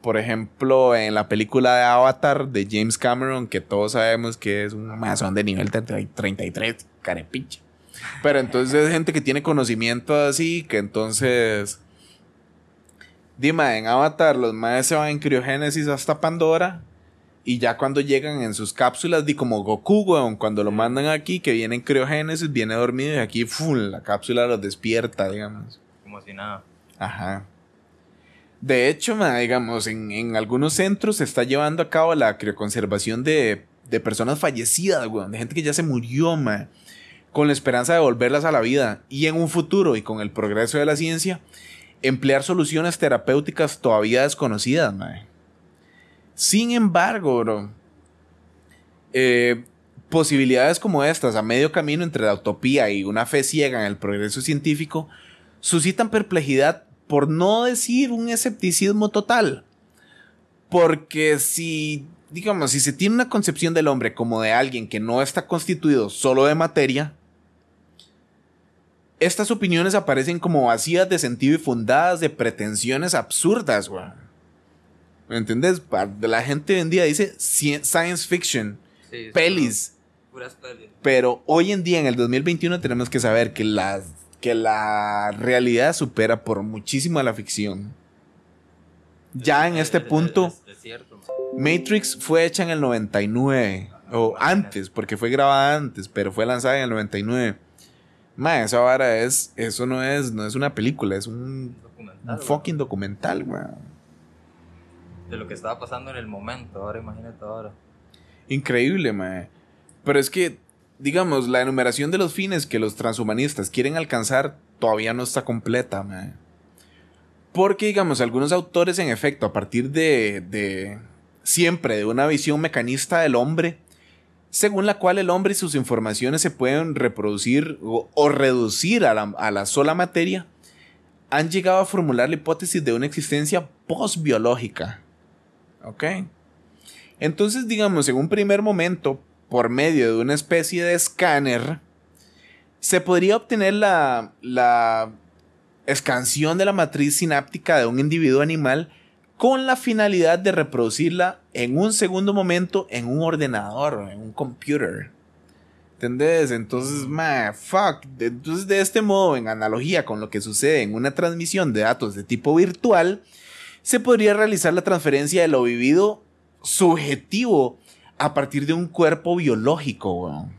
Por ejemplo, en la película de Avatar de James Cameron, que todos sabemos que es un mazón de nivel 33, carepiche. Pero entonces es gente que tiene conocimiento así, que entonces. Dime, en Avatar los maes se van en criogénesis hasta Pandora. Y ya cuando llegan en sus cápsulas, di como Goku, weón, cuando lo mandan aquí, que viene en criogénesis, viene dormido y aquí, ¡fum! la cápsula los despierta, digamos. Como si nada. Ajá. De hecho, ma, digamos, en, en algunos centros se está llevando a cabo la crioconservación de, de personas fallecidas, weón, de gente que ya se murió, ma, con la esperanza de volverlas a la vida. Y en un futuro, y con el progreso de la ciencia, emplear soluciones terapéuticas todavía desconocidas, ma. Sin embargo, bro, eh, posibilidades como estas, a medio camino entre la utopía y una fe ciega en el progreso científico, suscitan perplejidad, por no decir un escepticismo total. Porque si, digamos, si se tiene una concepción del hombre como de alguien que no está constituido solo de materia, estas opiniones aparecen como vacías de sentido y fundadas de pretensiones absurdas, güey. ¿Me entiendes? Pa- La gente hoy en día dice ci- science fiction, Sí, pelis. Puras pelis. Pero hoy en día, en el 2021, tenemos que saber que la, que la realidad supera por muchísimo a la ficción. Ya en Es- este es- punto, man. Matrix fue hecha en el 99. O antes, porque fue grabada antes, pero fue lanzada en el 99. Ma, esa vara es. Eso no es, no es una película, es un, Documental. un man. fucking documental, weón. De lo que estaba pasando en el momento. Ahora imagínate ahora. Increíble, mae. Pero es que, digamos, la enumeración de los fines que los transhumanistas quieren alcanzar todavía no está completa. Porque, digamos, algunos autores, en efecto, a partir de, de siempre de una visión mecanista del hombre, según la cual el hombre y sus informaciones se pueden reproducir o, o reducir a la, a la sola materia, han llegado a formular la hipótesis de una existencia postbiológica. ¿Ok? Entonces, digamos, en un primer momento, por medio de una especie de escáner, se podría obtener la, la escansión de la matriz sináptica de un individuo animal con la finalidad de reproducirla en un segundo momento en un ordenador, en un computer. ¿Entendés? Entonces, ma, fuck. Entonces, de este modo, en analogía con lo que sucede en una transmisión de datos de tipo virtual, se podría realizar la transferencia de lo vivido subjetivo a partir de un cuerpo biológico, weón.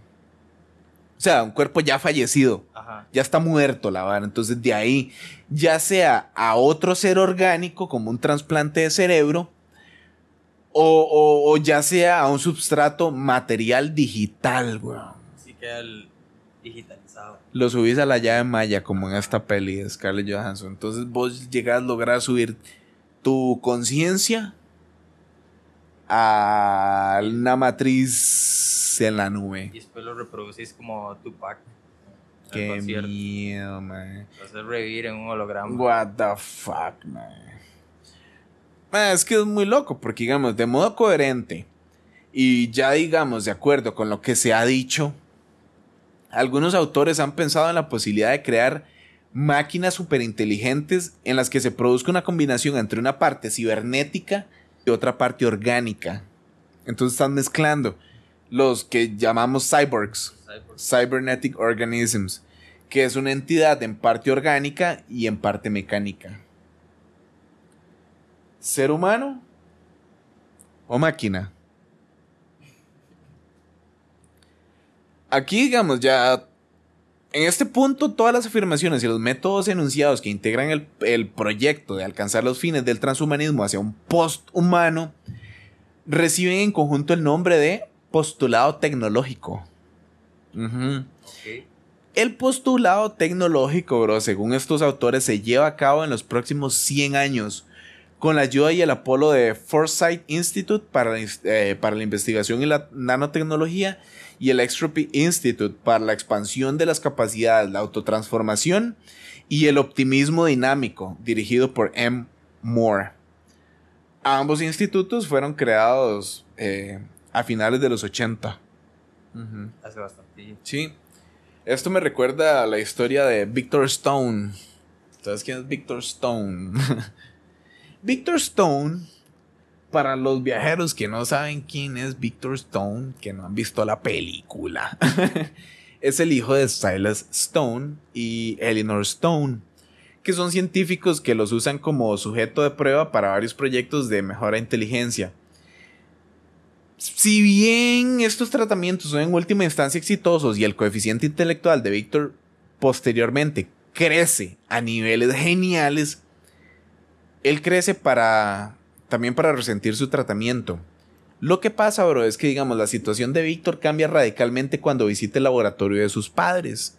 O sea, un cuerpo ya fallecido, Ajá. ya está muerto la vara. Entonces, de ahí, ya sea a otro ser orgánico, como un trasplante de cerebro, o, o- o ya sea a un substrato material digital, weón. Sí queda el digitalizado. Lo subís a la llave maya, como en esta peli de Scarlett Johansson. Entonces, vos llegás a lograr subir tu conciencia a una matriz en la nube. Y después lo reproducís como Tupac. Qué miedo, man. Lo haces revivir en un holograma. What the fuck, man. Man, es que es muy loco, porque digamos, de modo coherente y ya digamos, de acuerdo con lo que se ha dicho, algunos autores han pensado en la posibilidad de crear máquinas superinteligentes en las que se produzca una combinación entre una parte cibernética y otra parte orgánica. Entonces están mezclando los que llamamos cyborgs. Cyborg. Cybernetic Organisms, que es una entidad en parte orgánica y en parte mecánica. ¿Ser humano o máquina? Aquí, digamos, ya en este punto, todas las afirmaciones y los métodos enunciados que integran el, el proyecto de alcanzar los fines del transhumanismo hacia un post-humano reciben en conjunto el nombre de postulado tecnológico. El postulado tecnológico, bro, según estos autores, se lleva a cabo en los próximos 100 años con la ayuda y el apolo de Foresight Institute para, eh, para la investigación y la nanotecnología y el Extropy Institute para la expansión de las capacidades, la autotransformación y el optimismo dinámico, dirigido por M. Moore. Ambos institutos fueron creados eh, a finales de los 80. Ujú. Hace bastante. Sí. Esto me recuerda a la historia de Victor Stone. ¿Sabes quién es Victor Stone? Victor Stone, para los viajeros que no saben quién es Victor Stone, que no han visto la película, es el hijo de Silas Stone y Eleanor Stone, que son científicos que los usan como sujeto de prueba para varios proyectos de mejora de inteligencia. Si bien estos tratamientos son en última instancia exitosos y el coeficiente intelectual de Víctor posteriormente crece a niveles geniales, él crece para también para resentir su tratamiento. Lo que pasa, bro, es que digamos la situación de Víctor cambia radicalmente cuando visita el laboratorio de sus padres,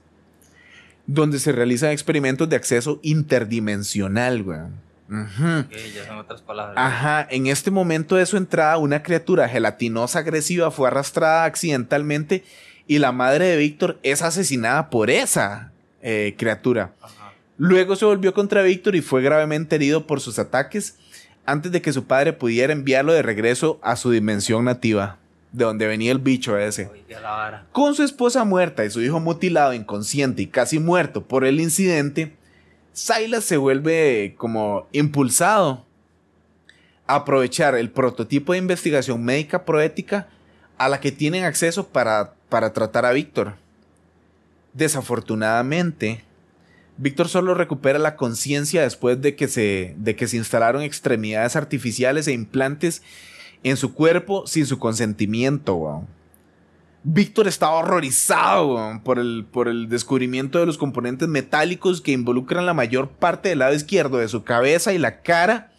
donde se realizan experimentos de acceso interdimensional, weón. Ujú. Ok, ya son otras palabras. Ajá, en este momento de su entrada, una criatura gelatinosa agresiva fue arrastrada accidentalmente y la madre de Víctor es asesinada por esa eh, criatura. Ajá. Luego se volvió contra Víctor y fue gravemente herido por sus ataques antes de que su padre pudiera enviarlo de regreso a su dimensión nativa, de donde venía el bicho ese. Con su esposa muerta y su hijo mutilado, inconsciente y casi muerto por el incidente, Silas se vuelve como impulsado a aprovechar el prototipo de investigación médica proética a la que tienen acceso para, para tratar a Víctor. Desafortunadamente, Víctor solo recupera la conciencia después de que, se, de que se instalaron extremidades artificiales e implantes en su cuerpo sin su consentimiento. Víctor estaba horrorizado por el, por el descubrimiento de los componentes metálicos que involucran la mayor parte del lado izquierdo de su cabeza y la cara.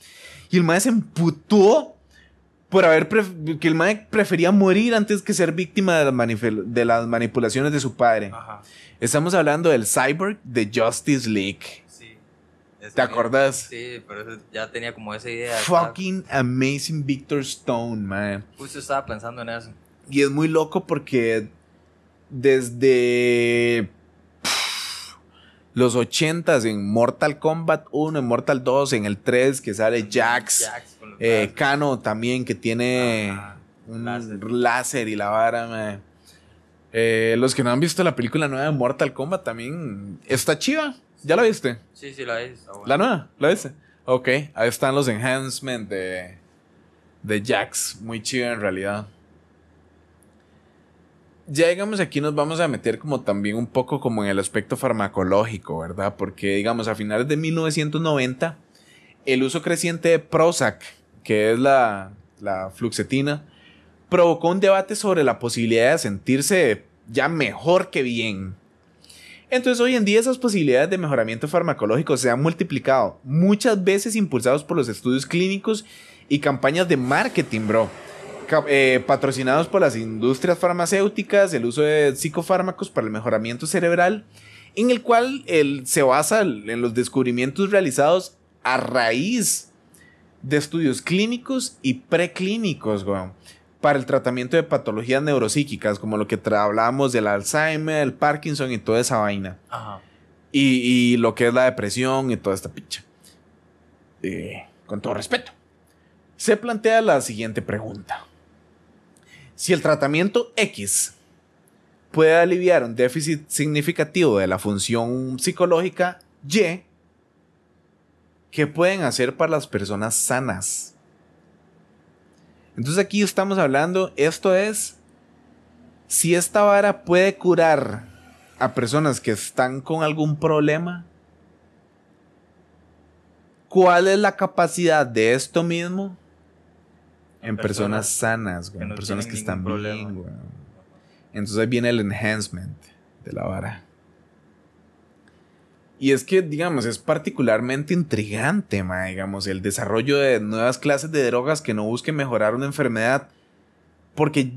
Y el mae se emputó por haber que el mae prefería morir antes que ser víctima de las, manif- de las manipulaciones de su padre. Ajá. Estamos hablando del cyborg de Justice League. Sí. ¿Te acordás? Sí, pero eso ya tenía como esa idea. Fucking amazing Victor Stone, man. Justo estaba pensando en eso. Y es muy loco porque desde pff, los 80s en Mortal Kombat 1, en Mortal 2, en el 3 que sale Jax, Jax eh. Kano también que tiene Ajá, un láser. láser. y la vara, man. Eh, los que no han visto la película nueva de Mortal Kombat también está chiva. ¿Ya la viste? Sí, sí, la está buena. ¿La nueva? ¿La viste? Ok, ahí están los enhancements de, de Jax. Muy chido en realidad. Ya digamos aquí nos vamos a meter como también un poco como en el aspecto farmacológico, ¿verdad? Porque digamos a finales de 1990 el uso creciente de Prozac, que es la, la fluoxetina, provocó un debate sobre la posibilidad de sentirse ya mejor que bien. Entonces hoy en día esas posibilidades de mejoramiento farmacológico se han multiplicado, muchas veces impulsados por los estudios clínicos y campañas de marketing, bro. Eh, patrocinados por las industrias farmacéuticas, el uso de psicofármacos para el mejoramiento cerebral, en el cual el- se basa en los descubrimientos realizados a raíz de estudios clínicos y preclínicos, weón, para el tratamiento de patologías neuropsíquicas, como lo que hablábamos del Alzheimer, el Parkinson y toda esa vaina. Ajá. Y, y lo que es la depresión y toda esta picha. Eh, con todo respeto. Se plantea la siguiente pregunta. Si el tratamiento X puede aliviar un déficit significativo de la función psicológica Y, ¿qué pueden hacer para las personas sanas? Entonces aquí estamos hablando, esto es, si esta vara puede curar a personas que están con algún problema, ¿cuál es la capacidad de esto mismo en personas, Personas sanas, güey, en no personas que están bien, güey? Entonces ahí viene el enhancement de la vara. Y es que, digamos, es particularmente intrigante, ma, digamos, el desarrollo de nuevas clases de drogas que no busquen mejorar una enfermedad, porque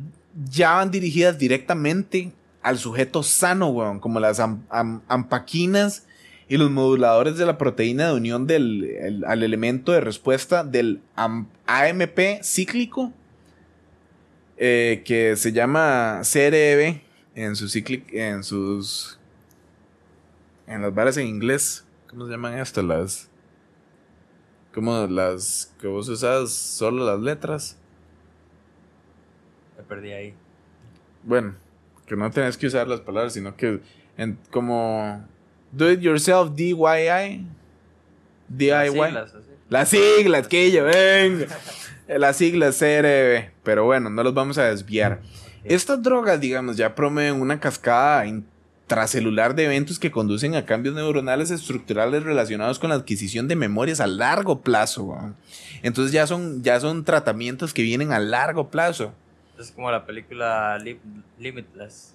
ya van dirigidas directamente al sujeto sano, weón, como las am- am- ampaquinas y los moduladores de la proteína de unión del, el- al elemento de respuesta del am- AMP cíclico, eh, que se llama CREB en, su en sus en las varas en inglés. ¿Cómo se llaman estas? Las. Como las que vos usas solo las letras. Me perdí ahí. Bueno, que no tenés que usar las palabras, sino que en, como do it yourself DIY. DIY. Siglas, así. Las siglas, que yo venga. Las siglas CRB. Pero bueno, no los vamos a desviar. Estas drogas, digamos, ya promueven una cascada intracelular de eventos que conducen a cambios neuronales estructurales relacionados con la adquisición de memorias a largo plazo. Entonces ya son, ya son tratamientos que vienen a largo plazo. Es como la película Lim- Limitless.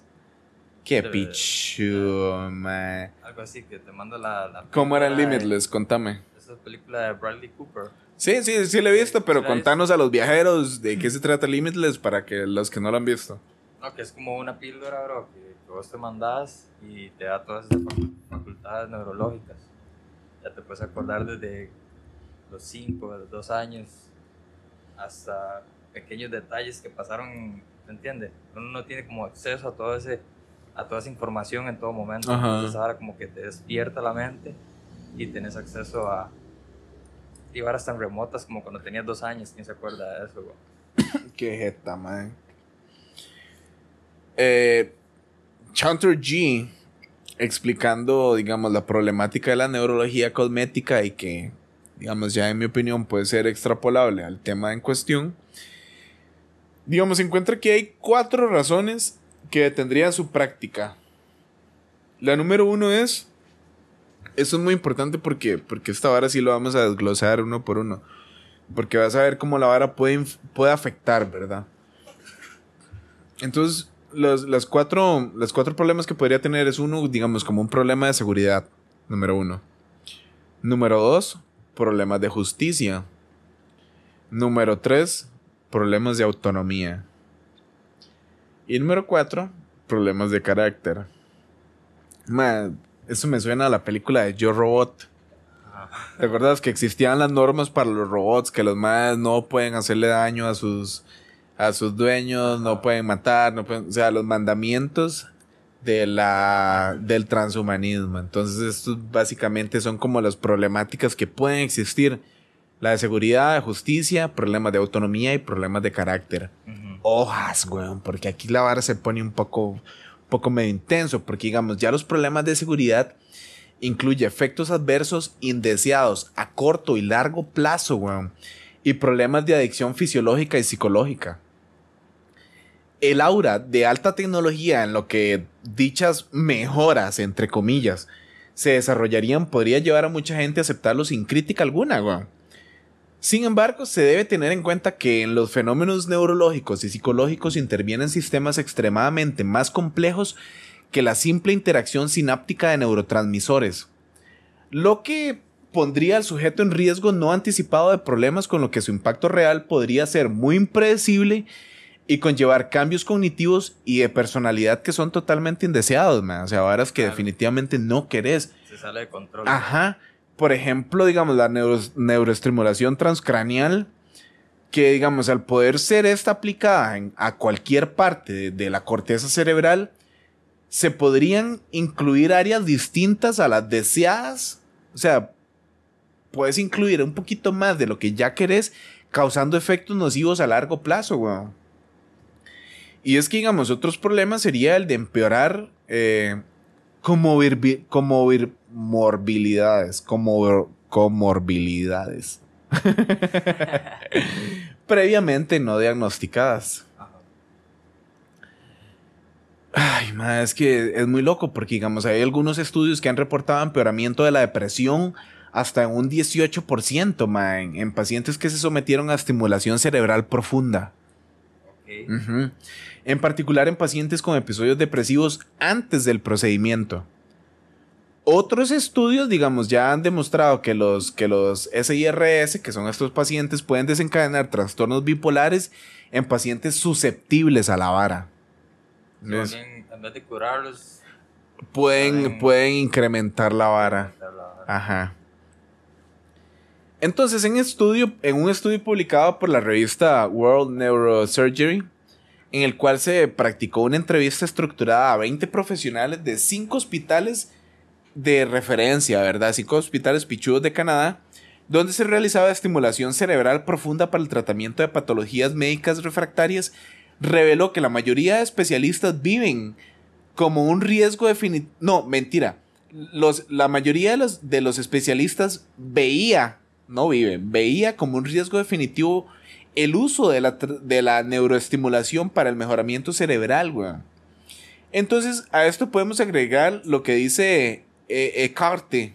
Qué De- pichudo, mae. Algo así, que te manda la... la ¿Cómo era de- Limitless? Contame. Esa película de Bradley Cooper. Sí, sí, sí lo he visto, pero Sí la contanos a los viajeros de qué se trata Limitless para que los que no lo han visto. No, que es como una píldora, bro, que, que vos te mandás y te da todas esas facu- facultades neurológicas. Ya te puedes acordar desde los 5, los 2 años, hasta pequeños detalles que pasaron, ¿me entiendes? Uno no tiene como acceso a todo ese a toda esa información en todo momento. Ajá. Entonces ahora como que te despierta la mente y tenés acceso a y horas tan remotas como cuando tenías dos años, ¿quién se acuerda de eso? bro? Qué jeta, man. Eh, Chanter G explicando, digamos, la problemática de la neurología cosmética y que, digamos, ya en mi opinión puede ser extrapolable al tema en cuestión. Digamos, encuentra que hay cuatro razones que detendrían su práctica. La número uno es, eso es muy importante porque, porque esta vara sí lo vamos a desglosar uno por uno. Porque vas a ver cómo la vara puede, puede afectar, ¿verdad? Entonces, los, las cuatro, los cuatro problemas que podría tener es uno, digamos, como un problema de seguridad, número uno. Número dos, problemas de justicia. Número tres, problemas de autonomía. Y número cuatro, problemas de carácter. Eso me suena a la película de Yo Robot. ¿Te acuerdas que existían las normas para los robots? Que los más no pueden hacerle daño a sus, a sus dueños, no pueden matar, no pueden, o sea, los mandamientos de la, del transhumanismo. Entonces, estos básicamente son como las problemáticas que pueden existir. La de seguridad, de justicia, problemas de autonomía y problemas de carácter Ujú. hojas, weón, porque aquí la vara se pone un poco, un poco medio intenso, porque digamos, ya los problemas de seguridad incluye efectos adversos indeseados a corto y largo plazo, weón, y problemas de adicción fisiológica y psicológica. El aura de alta tecnología en lo que dichas mejoras, entre comillas, se desarrollarían podría llevar a mucha gente a aceptarlo sin crítica alguna. Sin embargo, se debe tener en cuenta que en los fenómenos neurológicos y psicológicos intervienen sistemas extremadamente más complejos que la simple interacción sináptica de neurotransmisores, lo que pondría al sujeto en riesgo no anticipado de problemas con lo que su impacto real podría ser muy impredecible y conllevar cambios cognitivos y de personalidad que son totalmente indeseados, man. o sea, varas que Claro. definitivamente no querés. Se sale de control. Ajá. Por ejemplo, digamos, la neuro- neuroestimulación transcranial, que digamos, al poder ser esta aplicada en- a cualquier parte de, de la corteza cerebral, se podrían incluir áreas distintas a las deseadas. O sea, puedes incluir un poquito más de lo que ya querés, causando efectos nocivos a largo plazo, weón. Y es que, digamos, otros problemas sería el de empeorar eh, comorbi- comor- morbilidades, comor- comorbilidades. Previamente no diagnosticadas. Ay, ma, es que es muy loco porque, digamos, hay algunos estudios que han reportado empeoramiento de la depresión hasta un 18%, ma, en, en pacientes que se sometieron a estimulación cerebral profunda. Ok. Ujú. En particular en pacientes con episodios depresivos antes del procedimiento. Otros estudios, digamos, ya han demostrado que los, que los SIRS, que son estos pacientes, pueden desencadenar trastornos bipolares en pacientes susceptibles a la vara. Más Es- bien, en vez de curarlos, pueden, Pueden- pueden incrementar la vara. aumentar la- Ajá. Entonces, en, estudio, en un estudio publicado por la revista World Neurosurgery, en el cual se practicó una entrevista estructurada a 20 profesionales de 5 hospitales de referencia, ¿verdad? 5 hospitales pichudos de Canadá, donde se realizaba estimulación cerebral profunda para el tratamiento de patologías médicas refractarias, reveló que la mayoría de especialistas viven como un riesgo definitivo. No, mentira. Los, la mayoría de los, de los especialistas veía, no viven, veía como un riesgo definitivo el uso de la, de la neuroestimulación para el mejoramiento cerebral, weón. Entonces, a esto podemos agregar lo que dice eh, Ecarte.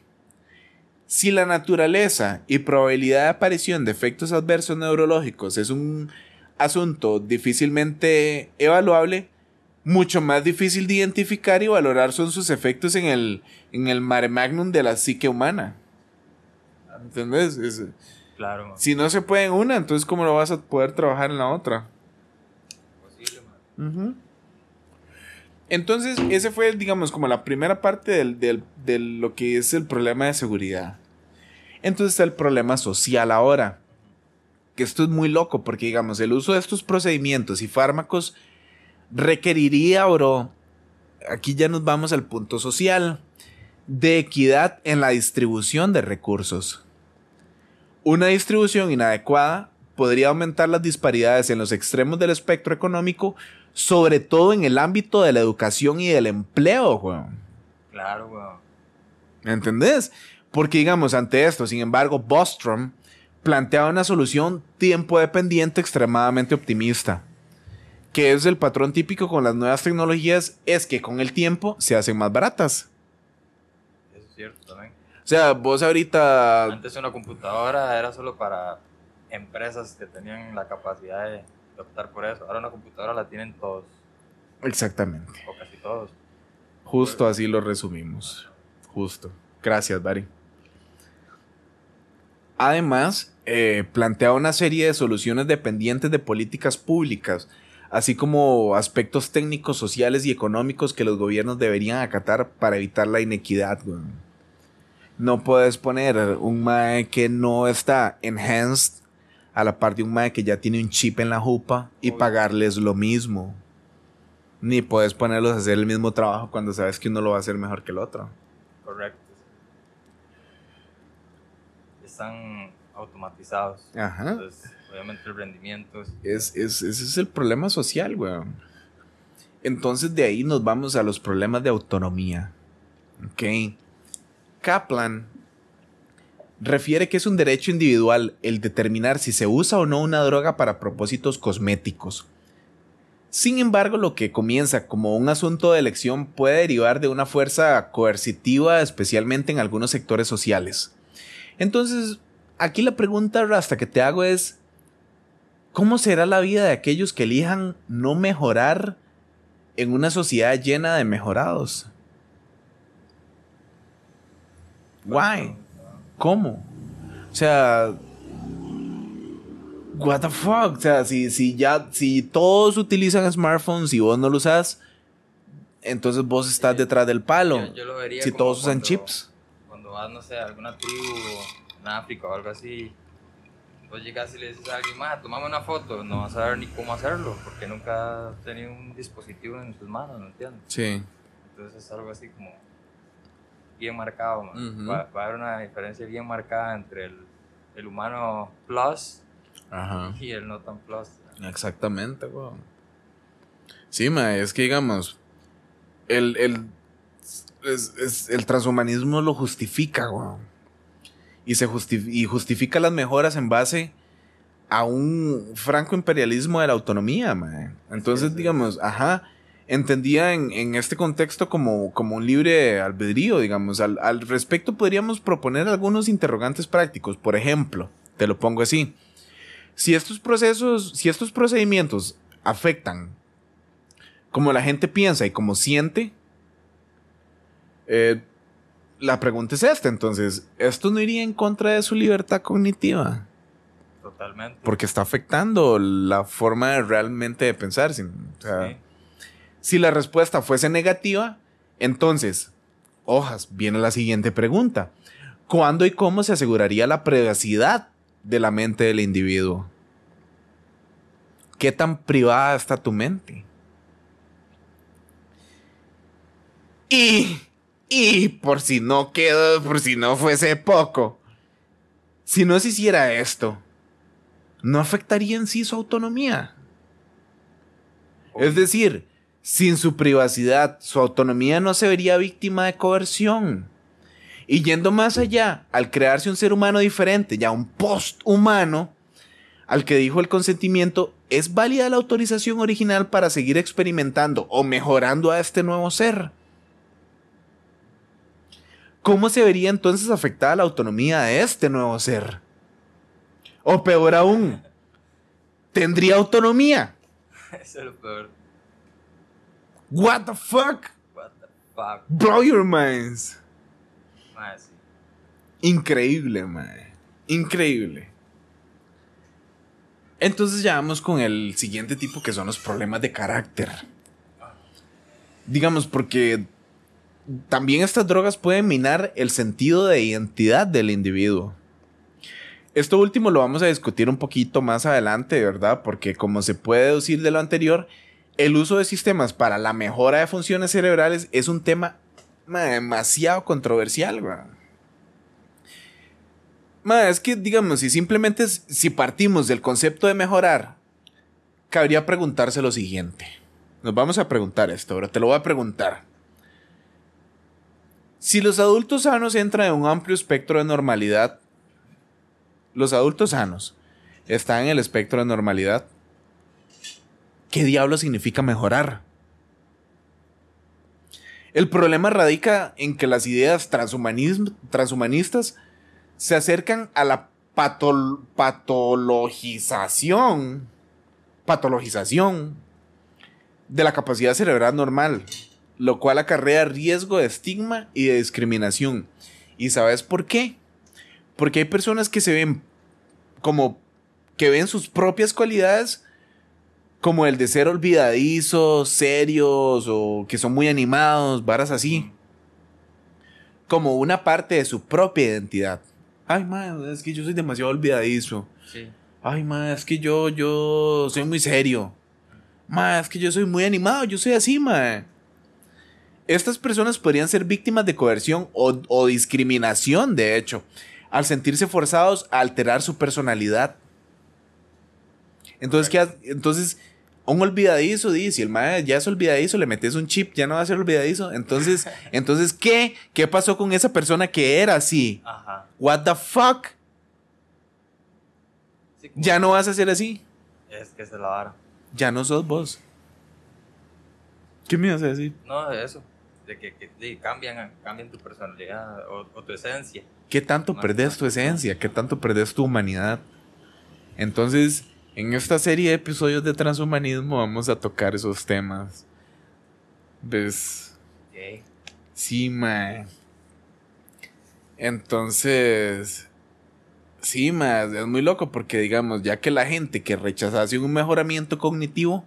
Si la naturaleza y probabilidad de aparición de efectos adversos neurológicos es un asunto difícilmente evaluable, mucho más difícil de identificar y valorar son sus efectos en el, en el mare magnum de la psique humana. ¿Entendés? Es- Claro, man. si no se puede en una, entonces ¿cómo lo vas a poder trabajar en la otra? Posible, man. Entonces, ese fue, digamos, como la primera parte del, del- de lo que es el problema de seguridad. Entonces está el problema social ahora. Que esto es muy loco porque, digamos, el uso de estos procedimientos y fármacos requeriría, bro, aquí ya nos vamos al punto social, de equidad en la distribución de recursos. Una distribución inadecuada podría aumentar las disparidades en los extremos del espectro económico, sobre todo en el ámbito de la educación y del empleo, weón. Claro, weón. ¿Entendés? Porque, digamos, ante esto, sin embargo, Bostrom planteaba una solución tiempo dependiente extremadamente optimista. Que es el patrón típico con las nuevas tecnologías, es que con el tiempo se hacen más baratas. Eso es cierto sea, vos ahorita... Antes una computadora era solo para empresas que tenían la capacidad de, de optar por eso. Ahora una computadora la tienen todos, Exactamente. o casi todos. Justo así lo resumimos. Justo. Gracias, Barry. Además, eh, plantea una serie de soluciones dependientes de políticas públicas, así como aspectos técnicos, sociales y económicos que los gobiernos deberían acatar para evitar la inequidad. weón. No puedes poner un MAE que no está enhanced a la par de un MAE que ya tiene un chip en la jupa y Obvio. pagarles lo mismo. Ni puedes ponerlos a hacer el mismo trabajo cuando sabes que uno lo va a hacer mejor que el otro. Correcto. Están automatizados. Ajá. Entonces, obviamente el rendimiento es Es, es- ese es el problema social, weón. Entonces de ahí nos vamos a los problemas de autonomía. Ok. Kaplan refiere que es un derecho individual el determinar si se usa o no una droga para propósitos cosméticos. Sin embargo, lo que comienza como un asunto de elección puede derivar de una fuerza coercitiva, especialmente en algunos sectores sociales. Entonces, aquí la pregunta hasta que te hago es, ¿Cómo será la vida de aquellos que elijan no mejorar en una sociedad llena de mejorados? Why? ¿Cómo? O sea, what the fuck? O sea, si, si ya, si todos utilizan smartphones y vos no lo usas, entonces vos estás detrás del palo. Yo, yo lo vería si todos usan cuando- chips. Cuando vas, no sé, a alguna tribu en África o algo así, vos llegas y le dices a alguien, más, tomame una foto, no vas a saber ni cómo hacerlo, porque nunca has tenido un dispositivo en tus manos, ¿no entiendes? Sí. Entonces es algo así como bien marcado, man. Va, va a haber una diferencia bien marcada entre el, el humano plus Ajá. y el no tan plus. Exactamente, weón. Sí, ma, es que digamos, el, el, es- es- el transhumanismo lo justifica, weón. Y, se justi- y justifica las mejoras en base a un franco imperialismo de la autonomía, ma. Entonces, sí. digamos, ajá, entendía en, en este contexto como, como un libre albedrío, digamos. Al, al respecto podríamos proponer algunos interrogantes prácticos. Por ejemplo, te lo pongo así. Si estos procesos, si estos procedimientos afectan como la gente piensa y como siente, eh, la pregunta es esta, entonces, ¿esto no iría en contra de su libertad cognitiva? Totalmente. Porque está afectando la forma de realmente de pensar. sin- o sea, Sí. Si la respuesta fuese negativa, entonces, hojas, viene la siguiente pregunta. ¿Cuándo y cómo se aseguraría la privacidad de la mente del individuo? ¿Qué tan privada está tu mente? Y, y por si no quedó, por si no fuese poco, si no se hiciera esto, ¿no afectaría en sí su autonomía? Es decir, sin su privacidad, su autonomía no se vería víctima de coerción. Y yendo más allá, al crearse un ser humano diferente, ya un post-humano, al que dijo el consentimiento, ¿es válida la autorización original para seguir experimentando o mejorando a este nuevo ser? ¿Cómo se vería entonces afectada la autonomía de este nuevo ser? O peor aún, ¿tendría autonomía? Eso es lo peor. What the fuck? What the fuck. Blow your minds. Mae, sí. Increíble, mae. Increíble. Entonces ya vamos con el siguiente tipo que son los problemas de carácter. Digamos, porque también estas drogas pueden minar el sentido de identidad del individuo. Esto último lo vamos a discutir un poquito más adelante, ¿verdad? Porque como se puede deducir de lo anterior, el uso de sistemas para la mejora de funciones cerebrales es un tema ma, demasiado controversial, weón. Ma, es que, digamos, si simplemente si partimos del concepto de mejorar, cabría preguntarse lo siguiente. Nos vamos a preguntar esto, pero te lo voy a preguntar. Si los adultos sanos entran en un amplio espectro de normalidad, los adultos sanos están en el espectro de normalidad, ¿qué diablo significa mejorar? El problema radica en que las ideas transhumanistas se acercan a la patol- patologización, patologización de la capacidad cerebral normal, lo cual acarrea riesgo de estigma y de discriminación. ¿Y sabes por qué? Porque hay personas que se ven como que ven sus propias cualidades como el de ser olvidadizos, serios o que son muy animados, varas así. Como una parte de su propia identidad. Ay, man, es que yo soy demasiado olvidadizo. Sí. Ay, ma, es que yo, yo soy muy serio. Ma, es que yo soy muy animado, yo soy así, ma. Estas personas podrían ser víctimas de coerción o, o discriminación, de hecho, al sentirse forzados a alterar su personalidad. Entonces, ¿qué ha- entonces un olvidadizo, dice, si el ma ya es olvidadizo, le metes un chip, ya no va a ser olvidadizo. Entonces, entonces ¿qué? ¿Qué pasó con esa persona que era así? Ajá. What the fuck? Sí, Ya no vas a ser así. Es que se la vara. Ya no sos vos. ¿Qué me ibas a decir? No, eso. De que, cambian, cambian tu personalidad o, o tu esencia. ¿Qué tanto No, perdés no, tu esencia? ¿Qué tanto perdés tu humanidad? Entonces, en esta serie de episodios de transhumanismo vamos a tocar esos temas. ¿Ves? Sí, mae. Entonces, sí, mae, es muy loco porque, digamos, ya que la gente que rechazase un mejoramiento cognitivo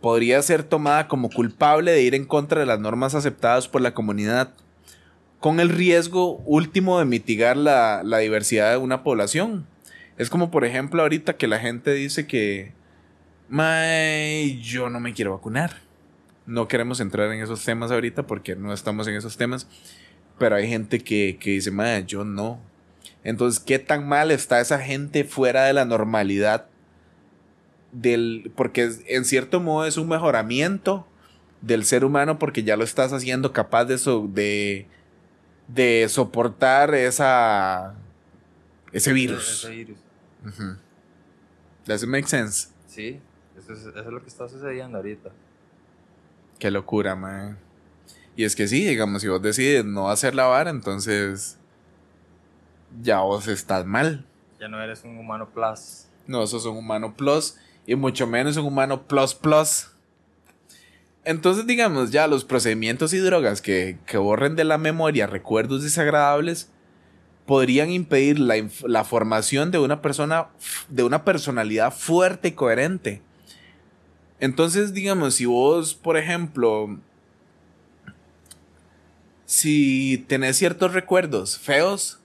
podría ser tomada como culpable de ir en contra de las normas aceptadas por la comunidad, con el riesgo último de mitigar la, la diversidad de una población. Es como, por ejemplo, ahorita que la gente dice que, yo no me quiero vacunar no queremos entrar en esos temas ahorita porque no estamos en esos temas. Pero hay gente que, que dice, madre, yo no. Entonces, ¿qué tan mal está esa gente fuera de la normalidad? Del, porque en cierto modo es un mejoramiento del ser humano porque ya lo estás haciendo capaz de, so- de, de soportar esa. Ese virus. Ujú. Does it make sense? Sí, eso es, eso es lo que está sucediendo ahorita. Qué locura, man. Y es que sí, digamos, si vos decides no hacer la vara, entonces ya vos estás mal. Ya no eres un humano plus. No, sos un humano plus y mucho menos un humano plus plus. Entonces, digamos, ya los procedimientos y drogas que, que borren de la memoria recuerdos desagradables podrían impedir la, la formación de una persona, de una personalidad fuerte y coherente. Entonces, digamos, si vos, por ejemplo, si tenés ciertos recuerdos feos,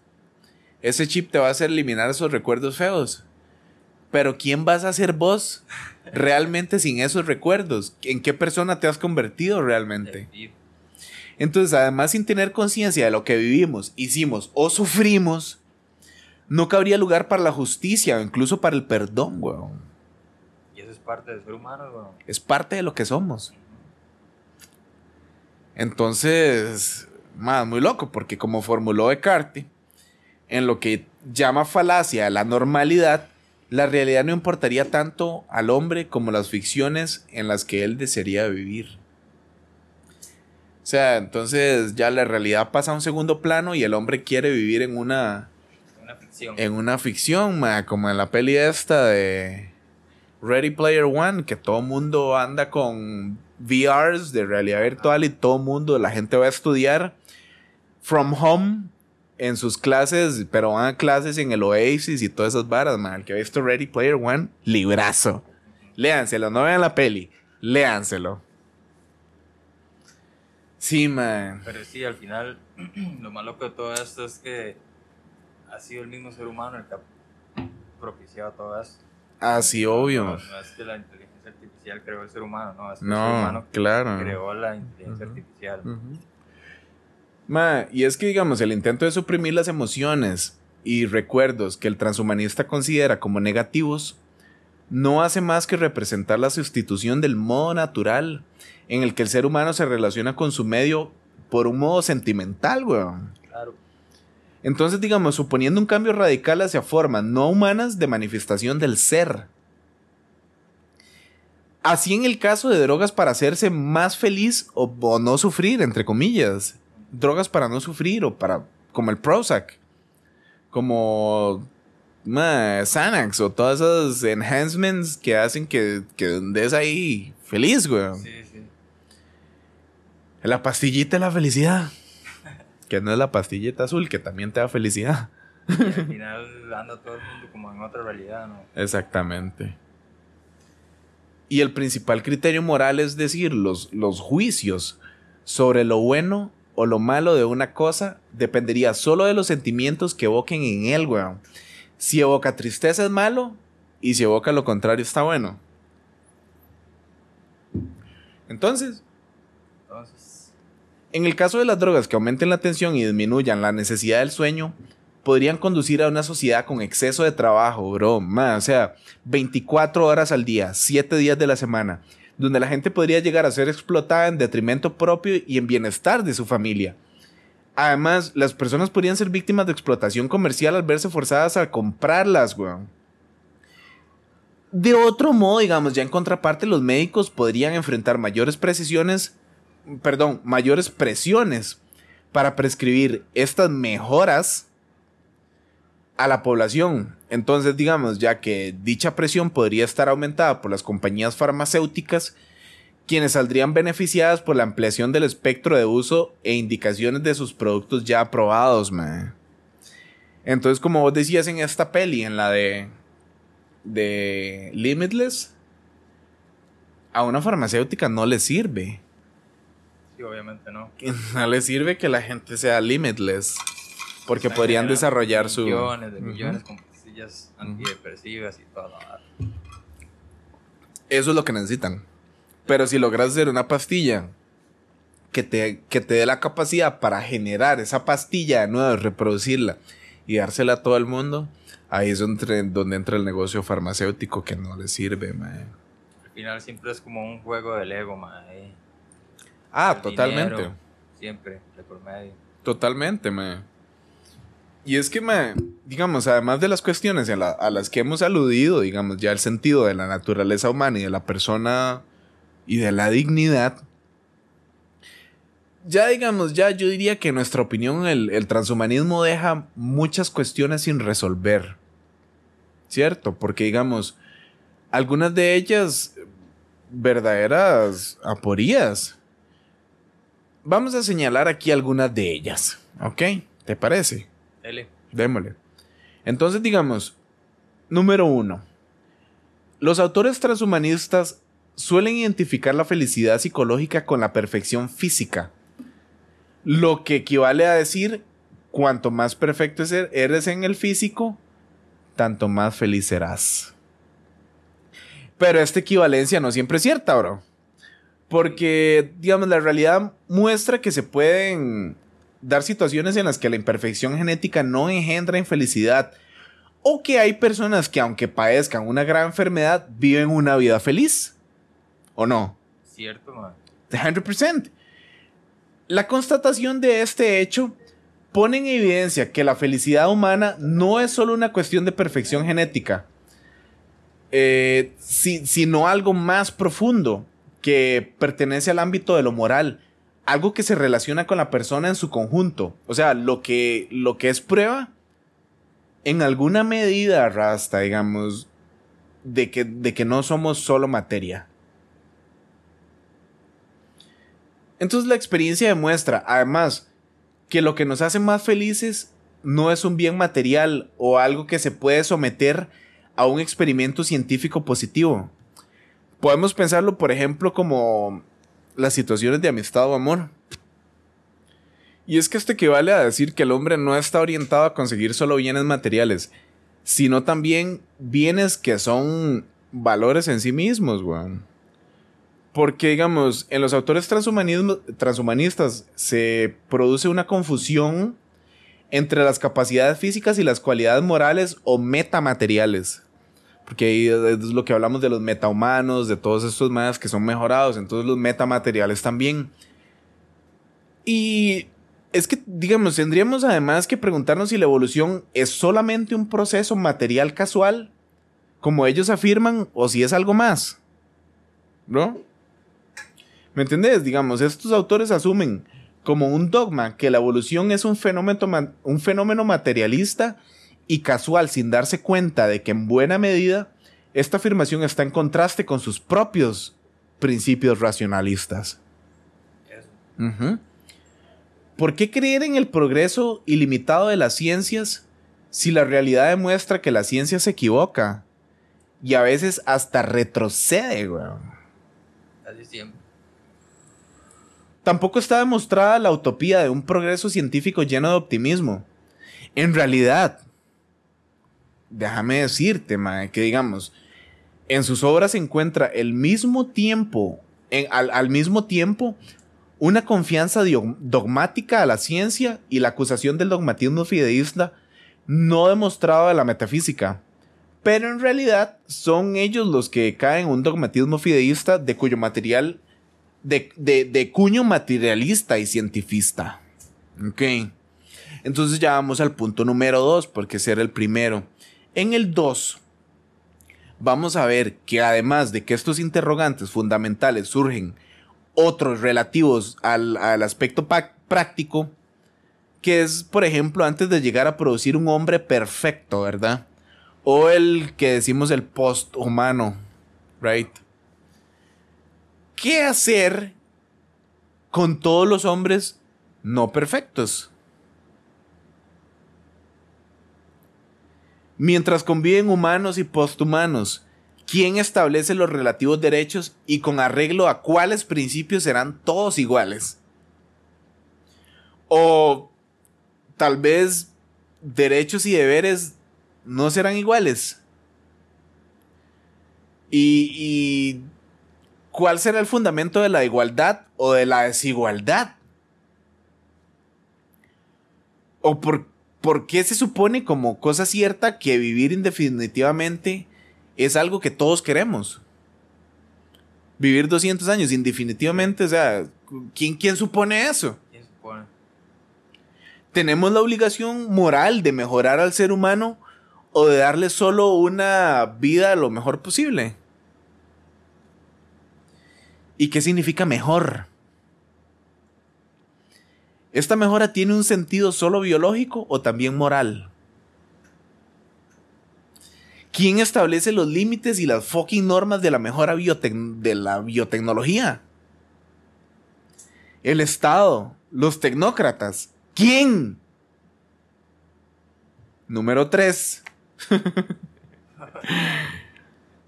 ese chip te va a hacer eliminar esos recuerdos feos. Pero ¿quién vas a ser vos realmente sin esos recuerdos? ¿En qué persona te has convertido realmente? Entonces, además, sin tener conciencia de lo que vivimos, hicimos o sufrimos, no cabría lugar para la justicia o incluso para el perdón, weón. Y eso es parte del ser humano, weón. Es parte de lo que somos. Entonces, más muy loco, porque como formuló Descartes, en lo que llama falacia a la normalidad, la realidad no importaría tanto al hombre como las ficciones en las que él desearía vivir. O sea, entonces ya la realidad pasa a un segundo plano y el hombre quiere vivir en una, Una ficción. en una ficción, ma, como en la peli esta de Ready Player One, que todo mundo anda con VRs de realidad virtual y todo mundo, la gente va a estudiar from home en sus clases, pero van a clases en el Oasis y todas esas varas, man. El que ha visto Ready Player One, librazo. Léanselo, no vean la peli, léanselo. Sí, man. Pero sí, al final, lo más loco de todo esto es que ha sido el mismo ser humano el que ha propiciado todo esto. Así, obvio. No, no es que la inteligencia artificial creó el ser humano, no, es que el ser No, humano claro. creó la inteligencia artificial. Ma, y es que, digamos, el intento de suprimir las emociones y recuerdos que el transhumanista considera como negativos no hace más que representar la sustitución del modo natural en el que el ser humano se relaciona con su medio por un modo sentimental, weón. Claro. Entonces, digamos, suponiendo un cambio radical hacia formas no humanas de manifestación del ser. Así en el caso de drogas para hacerse más feliz o, o no sufrir, entre comillas. Drogas para no sufrir o para, como el Prozac, como ma, Xanax o todas esas enhancements que hacen que, que andes ahí feliz, güey. Sí, sí. La pastillita de la felicidad. Que no es la pastillita azul, que también te da felicidad. Y al final anda todo el mundo como en otra realidad, ¿no? Exactamente. Y el principal criterio moral es decir, los, los juicios sobre lo bueno o lo malo de una cosa dependería solo de los sentimientos que evoquen en él, weón. Si evoca tristeza es malo y si evoca lo contrario está bueno. Entonces, en el caso de las drogas que aumenten la tensión y disminuyan la necesidad del sueño, podrían conducir a una sociedad con exceso de trabajo, bro. Ma, o sea, 24 horas al día, 7 días de la semana, donde la gente podría llegar a ser explotada en detrimento propio y en bienestar de su familia. Además, las personas podrían ser víctimas de explotación comercial al verse forzadas a comprarlas, weón. De otro modo, digamos, ya en contraparte, los médicos podrían enfrentar mayores precisiones, perdón, mayores presiones para prescribir estas mejoras a la población. Entonces, digamos, ya que dicha presión podría estar aumentada por las compañías farmacéuticas, quienes saldrían beneficiadas por la ampliación del espectro de uso e indicaciones de sus productos ya aprobados, man. Entonces, como vos decías en esta peli, en la de de Limitless, a una farmacéutica no le sirve. sí, obviamente no. No le sirve que la gente sea limitless. Porque podrían desarrollar su. Millones de millones con pastillas antidepresivas y todo. Eso es lo que necesitan. Pero si logras hacer una pastilla que te, que te dé la capacidad para generar esa pastilla de nuevo, reproducirla y dársela a todo el mundo, ahí es donde, donde entra el negocio farmacéutico que no le sirve, mae. Al final siempre es como un juego del ego, mae. Ah, El totalmente. dinero, siempre, de por medio. Totalmente, mae. Y es que, mae, digamos, además de las cuestiones a, la- a las que hemos aludido, digamos, ya el sentido de la naturaleza humana y de la persona y de la dignidad, ya digamos, ya yo diría que en nuestra opinión el, el transhumanismo deja muchas cuestiones sin resolver. ¿Cierto? Porque, digamos, algunas de ellas verdaderas aporías. Vamos a señalar aquí algunas de ellas, ¿ok? ¿Te parece? Dele. Démosle. Entonces, digamos, número uno. Los autores transhumanistas suelen identificar la felicidad psicológica con la perfección física. Lo que equivale a decir, cuanto más perfecto es- eres en el físico, tanto más feliz serás. Pero esta equivalencia no siempre es cierta, bro. Porque, digamos, la realidad muestra que se pueden dar situaciones en las que la imperfección genética no engendra infelicidad. O que hay personas que aunque padezcan una gran enfermedad, viven una vida feliz. ¿O no? Cierto, mae. 100%. La constatación de este hecho pone en evidencia que la felicidad humana no es solo una cuestión de perfección genética, eh, si- sino algo más profundo que pertenece al ámbito de lo moral, algo que se relaciona con la persona en su conjunto. O sea, lo que, lo que es prueba, en alguna medida, Rasta, digamos, de que, de que no somos solo materia. Entonces la experiencia demuestra, además, que lo que nos hace más felices no es un bien material o algo que se puede someter a un experimento científico positivo. Podemos pensarlo, por ejemplo, como las situaciones de amistad o amor. Y es que esto equivale a decir que el hombre no está orientado a conseguir solo bienes materiales, sino también bienes que son valores en sí mismos, weón. Porque, digamos, en los autores transhumanistas se produce una confusión entre las capacidades físicas y las cualidades morales o metamateriales. Porque ahí es lo que hablamos de los metahumanos, de todos estos más que son mejorados, entonces los metamateriales también. Y es que, digamos, tendríamos además que preguntarnos si la evolución es solamente un proceso material casual, como ellos afirman, o si es algo más. ¿No? ¿Me entendés? Digamos, estos autores asumen como un dogma que la evolución es un fenómeno, materialista y casual sin darse cuenta de que en buena medida esta afirmación está en contraste con sus propios principios racionalistas. ¿Por qué creer en el progreso ilimitado de las ciencias si la realidad demuestra que la ciencia se equivoca y a veces hasta retrocede, weón? Casi siempre. Tampoco está demostrada la utopía de un progreso científico lleno de optimismo. En realidad, déjame decirte, mae, que digamos, en sus obras se encuentra el mismo tiempo, en- al, al mismo tiempo, una confianza dogmática a la ciencia y la acusación del dogmatismo fideísta no demostrado de la metafísica. Pero en realidad son ellos los que caen en un dogmatismo fideísta de cuyo material de, de- de cuño materialista y cientifista. Ok. Entonces ya vamos al punto número 2, porque ese era el primero. En el 2, vamos a ver que además de que estos interrogantes fundamentales surgen otros relativos al, al aspecto práctico, que es, por ejemplo, antes de llegar a producir un hombre perfecto, ¿verdad? O el que decimos el post-humano, ¿right? ¿Qué hacer con todos los hombres no perfectos? Mientras conviven humanos y posthumanos, ¿quién establece los relativos derechos y con arreglo a cuáles principios serán todos iguales? O tal vez derechos y deberes no serán iguales. Y, y ¿cuál será el fundamento de la igualdad o de la desigualdad? ¿O por, por qué se supone como cosa cierta que vivir indefinitivamente es algo que todos queremos? Vivir 200 años indefinitivamente, o sea, ¿quién, quién supone eso? ¿Quién supone? ¿Tenemos la obligación moral de mejorar al ser humano o de darle solo una vida lo mejor posible? ¿Y qué significa mejor? ¿Esta mejora tiene un sentido solo biológico o también moral? ¿Quién establece los límites y las fucking normas de la mejora de la biotecnología? El Estado, los tecnócratas. ¿Quién? Número 3.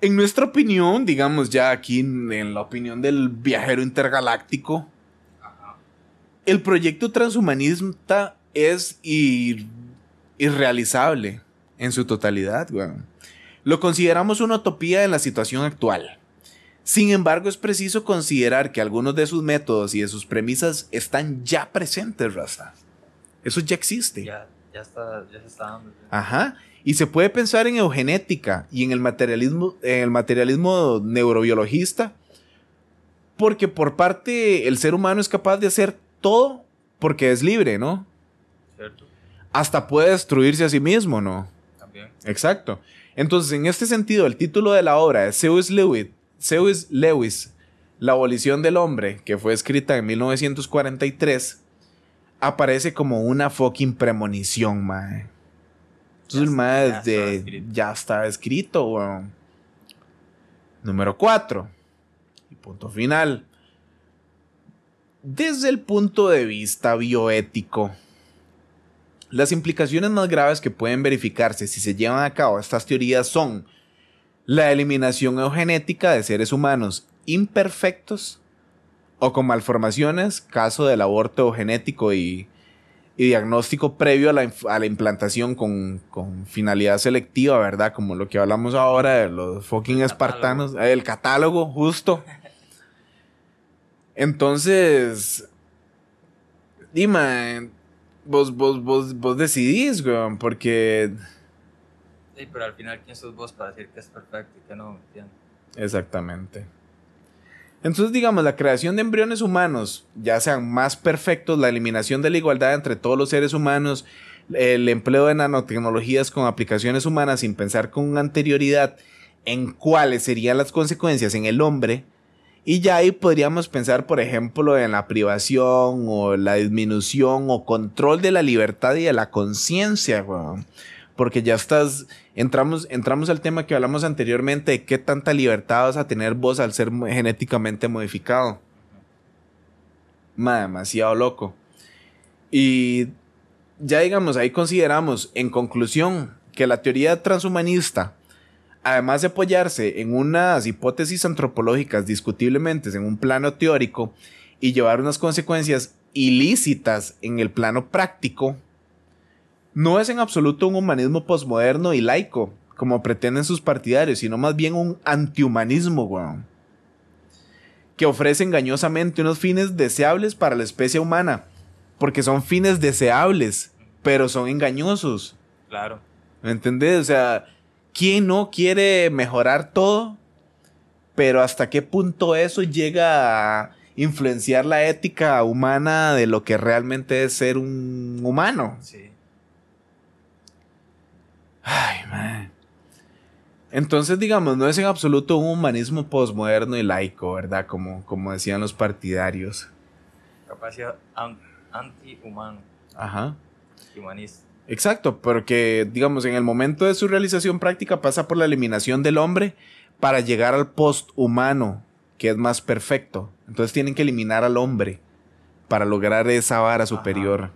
en nuestra opinión, digamos ya aquí en, la opinión del viajero intergaláctico, el proyecto transhumanista es ir- irrealizable en su totalidad, weón. Lo consideramos una utopía en la situación actual. Sin embargo, es preciso considerar que algunos de sus métodos y de sus premisas están ya presentes, Raza. Eso ya existe. Ya, está, ya se está dando. Ajá. Y se puede pensar en eugenética y en el materialismo, en el materialismo neurobiologista, porque por parte el ser humano es capaz de hacer todo porque es libre, ¿no? ¿Cierto? Hasta puede destruirse a sí mismo, ¿no? También. Exacto. Entonces, en este sentido, el título de la obra de C.S. Lewis, C.S. Lewis, La abolición del hombre, que fue escrita en 1943, aparece como una fucking premonición, mae. Entonces, mae ya de- ya estaba escrito, weón. Número 4. Y punto final. Desde el punto de vista bioético, las implicaciones más graves que pueden verificarse si se llevan a cabo estas teorías son la eliminación eugenética de seres humanos imperfectos o con malformaciones, caso del aborto eugenético y, y diagnóstico previo a la, a la implantación con, con finalidad selectiva, ¿verdad? Como lo que hablamos ahora de los fucking espartanos, el catálogo, justo. Entonces, dime, vos, vos, vos, vos decidís, weón, porque... Sí, pero al final, ¿quién sos vos para decir que es perfecto y que no? ¿Me entiendes? Exactamente. Entonces, digamos, la creación de embriones humanos, ya sean más perfectos, la eliminación de la igualdad entre todos los seres humanos, el empleo de nanotecnologías con aplicaciones humanas sin pensar con anterioridad en cuáles serían las consecuencias en el hombre, y ya ahí podríamos pensar, por ejemplo, en la privación o la disminución o control de la libertad y de la conciencia. Porque ya estás, entramos, entramos al tema que hablamos anteriormente de qué tanta libertad vas a tener vos al ser genéticamente modificado. Ma, demasiado loco. Y ya digamos, ahí consideramos, en conclusión, que la teoría transhumanista, además de apoyarse en unas hipótesis antropológicas discutiblemente en un plano teórico y llevar unas consecuencias ilícitas en el plano práctico, no es en absoluto un humanismo posmoderno y laico, como pretenden sus partidarios, sino más bien un antihumanismo, weón. Que ofrece engañosamente unos fines deseables para la especie humana, porque son fines deseables, pero son engañosos. Claro. ¿Me entendés? O sea, ¿quién no quiere mejorar todo? Pero hasta qué punto eso llega a influenciar la ética humana de lo que realmente es ser un humano. Sí. Ay, man. Entonces, digamos, no es en absoluto un humanismo posmoderno y laico, ¿verdad? Como, como decían los partidarios. Capacidad an- anti-humano, Ajá. humanista. Exacto, porque, digamos, en el momento de su realización práctica pasa por la eliminación del hombre para llegar al post-humano, que es más perfecto. Entonces tienen que eliminar al hombre para lograr esa vara superior.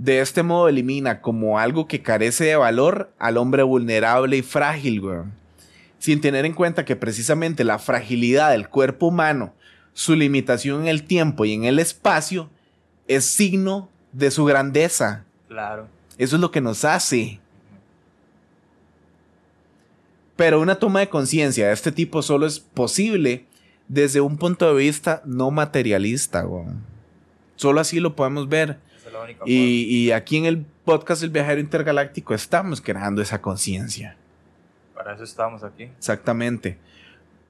De este modo elimina como algo que carece de valor al hombre vulnerable y frágil, weón. Sin tener en cuenta que precisamente la fragilidad del cuerpo humano, su limitación en el tiempo y en el espacio, es signo de su grandeza. Claro. Eso es lo que nos hace. Pero una toma de conciencia de este tipo solo es posible desde un punto de vista no materialista. weón. Solo así lo podemos ver. Y, y aquí en el podcast El Viajero Intergaláctico estamos creando esa conciencia. Para eso estamos aquí. Exactamente.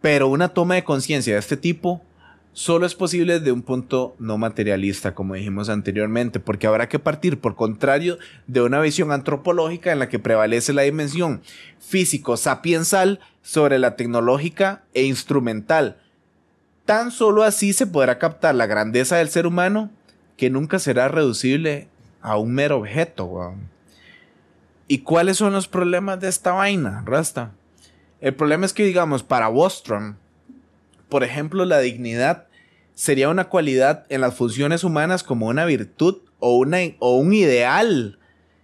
Pero una toma de conciencia de este tipo solo es posible desde un punto no materialista, como dijimos anteriormente, porque habrá que partir, por contrario, de una visión antropológica en la que prevalece la dimensión físico-sapiensal sobre la tecnológica e instrumental. Tan solo así se podrá captar la grandeza del ser humano que nunca será reducible a un mero objeto. ¿Y cuáles son los problemas de esta vaina, Rasta? El problema es que, digamos, para Bostrom, por ejemplo, la dignidad sería una cualidad en las funciones humanas como una virtud o, una, o un ideal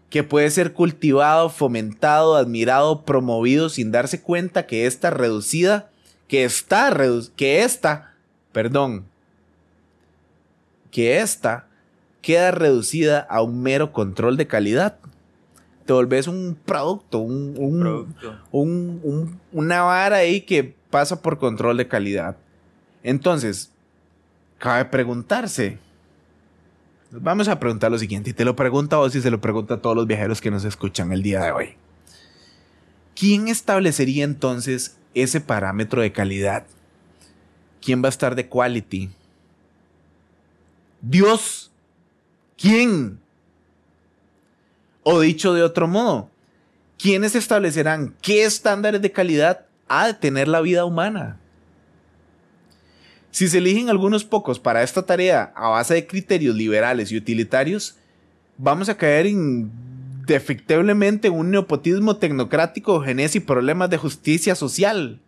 que puede ser cultivado, fomentado, admirado, promovido sin darse cuenta que esta reducida, que está redu- que esta, perdón, que esta queda reducida a un mero control de calidad. Te volvés un producto, un, un- Producto. un- un- una vara ahí que pasa por control de calidad. Entonces, cabe preguntarse. Vamos a preguntar lo siguiente, y te lo pregunto a vos y se lo pregunto a todos los viajeros que nos escuchan el día de hoy. ¿Quién establecería entonces ese parámetro de calidad? ¿Quién va a estar de quality? Dios. ¿Quién? O dicho de otro modo, ¿quiénes establecerán qué estándares de calidad ha de tener la vida humana? Si se eligen algunos pocos para esta tarea a base de criterios liberales y utilitarios, vamos a caer indefectiblemente en un neopotismo tecnocrático, genes y problemas de justicia social.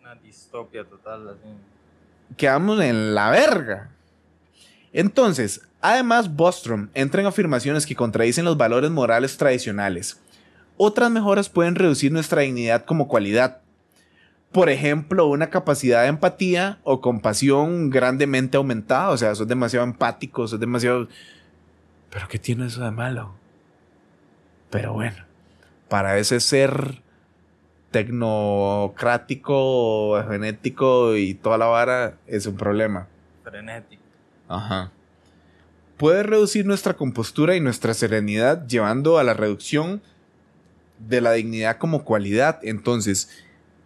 Una distopia total, así. Quedamos en la verga. Entonces, además, Bostrom entra en afirmaciones que contradicen los valores morales tradicionales. Otras mejoras pueden reducir nuestra dignidad como cualidad. Por ejemplo, una capacidad de empatía o compasión grandemente aumentada. O sea, sos demasiado empático, sos demasiado... ¿Pero qué tiene eso de malo? Pero bueno, para ese ser tecnocrático, genético y toda la vara es un problema. Frenético. Ajá. Puede reducir nuestra compostura y nuestra serenidad llevando a la reducción de la dignidad como cualidad. Entonces,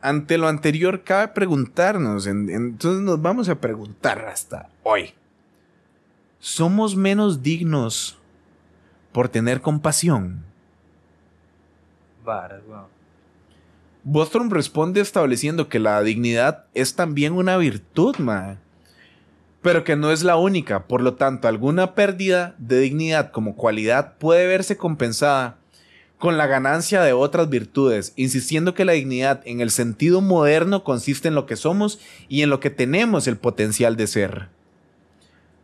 ante lo anterior, cabe preguntarnos, en- entonces nos vamos a preguntar hasta hoy. ¿Somos menos dignos por tener compasión? Bostrom responde estableciendo que la dignidad es también una virtud, mae. Pero que no es la única, por lo tanto, alguna pérdida de dignidad como cualidad puede verse compensada con la ganancia de otras virtudes, insistiendo que la dignidad en el sentido moderno consiste en lo que somos y en lo que tenemos el potencial de ser.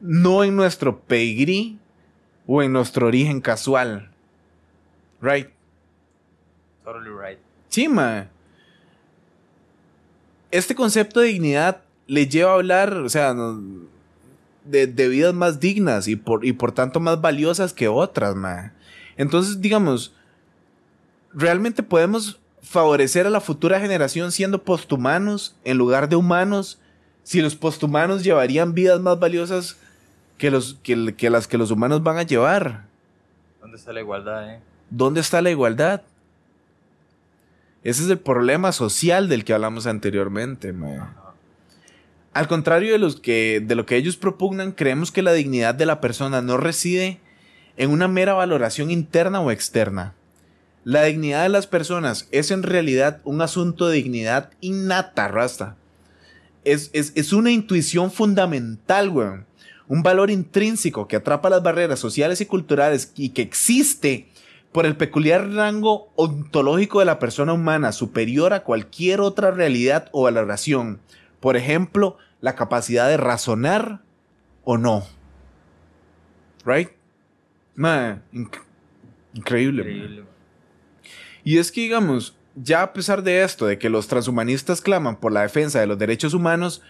No en nuestro pedigrí o en nuestro origen casual. Right? Totally right. Mae. Este concepto de dignidad le lleva a hablar, o sea, no- de, de vidas más dignas y por, y por tanto más valiosas que otras, mae. Entonces, digamos, ¿realmente podemos favorecer a la futura generación siendo posthumanos en lugar de humanos si los posthumanos llevarían vidas más valiosas que, los, que, que las que los humanos van a llevar? ¿Dónde está la igualdad, eh? ¿Dónde está la igualdad? Ese es el problema social del que hablamos anteriormente. mae. Al contrario de, los que, de lo que ellos propugnan, creemos que la dignidad de la persona no reside en una mera valoración interna o externa. La dignidad de las personas es en realidad un asunto de dignidad innata, rasta. Es, es, una intuición fundamental, weón. Un valor intrínseco que atrapa las barreras sociales y culturales y que existe por el peculiar rango ontológico de la persona humana, superior a cualquier otra realidad o valoración. Por ejemplo, la capacidad de razonar o no. Right? Man, inc- increíble. Increíble. Y es que, digamos, ya a pesar de esto, de que los transhumanistas claman por la defensa de los derechos humanos,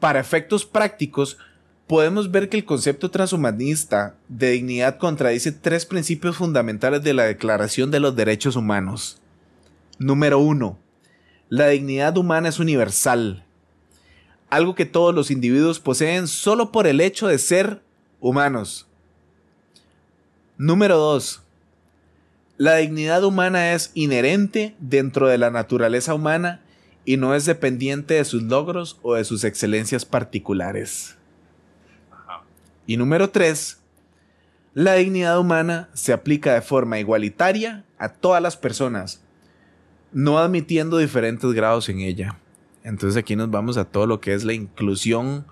para efectos prácticos, podemos ver que el concepto transhumanista de dignidad contradice tres principios fundamentales de la Declaración de los Derechos Humanos. Número uno, la dignidad humana es universal, algo que todos los individuos poseen solo por el hecho de ser humanos. Número 2. La dignidad humana es inherente dentro de la naturaleza humana y no es dependiente de sus logros o de sus excelencias particulares. Y número 3. La dignidad humana se aplica de forma igualitaria a todas las personas, no admitiendo diferentes grados en ella. Entonces aquí nos vamos a todo lo que es la inclusión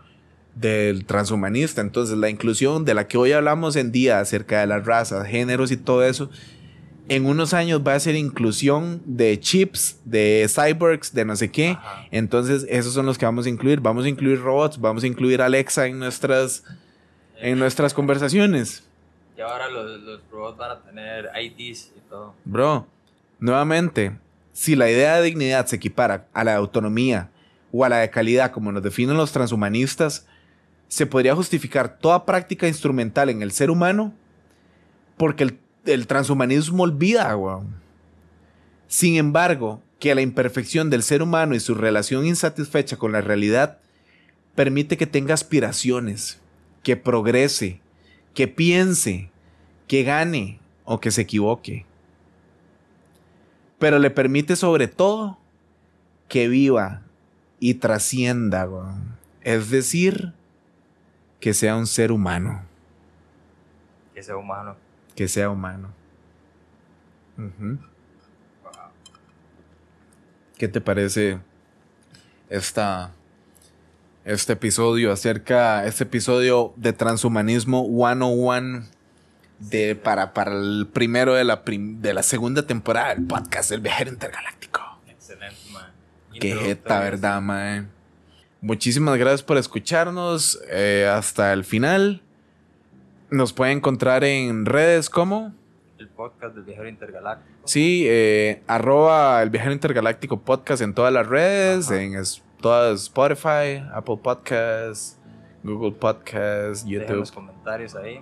del transhumanista. Entonces la inclusión de la que hoy hablamos en día acerca de las razas, géneros y todo eso, en unos años va a ser inclusión de chips, de cyborgs, de no sé qué. Ajá. Entonces esos son los que vamos a incluir. Vamos a incluir robots, vamos a incluir Alexa en nuestras, en nuestras conversaciones. Y ahora los, los robots van a tener IDs y todo. Bro, nuevamente, si la idea de dignidad se equipara a la de autonomía o a la de calidad como nos definen los transhumanistas, se podría justificar toda práctica instrumental en el ser humano porque el, transhumanismo olvida, weón. Sin embargo, que la imperfección del ser humano y su relación insatisfecha con la realidad permite que tenga aspiraciones, que progrese, que piense, que gane o que se equivoque pero le permite sobre todo que viva y trascienda, weón. Es decir, que sea un ser humano, Que sea humano. que sea humano. ¿Qué te parece esta, este episodio acerca, este episodio de transhumanismo 101 de, para, para el primero de la, prim- de la segunda temporada del podcast El Viajero Intergaláctico? Excelente, man. Qué jeta. ¿verdad, mae? Muchísimas gracias por escucharnos eh, hasta el final. Nos puede encontrar en redes como. El podcast del viajero intergaláctico. Sí, eh, arroba el viajero intergaláctico podcast en todas las redes, Ajá. en es- todas Spotify, Apple Podcasts, Google Podcasts, Dejen YouTube. los comentarios ahí.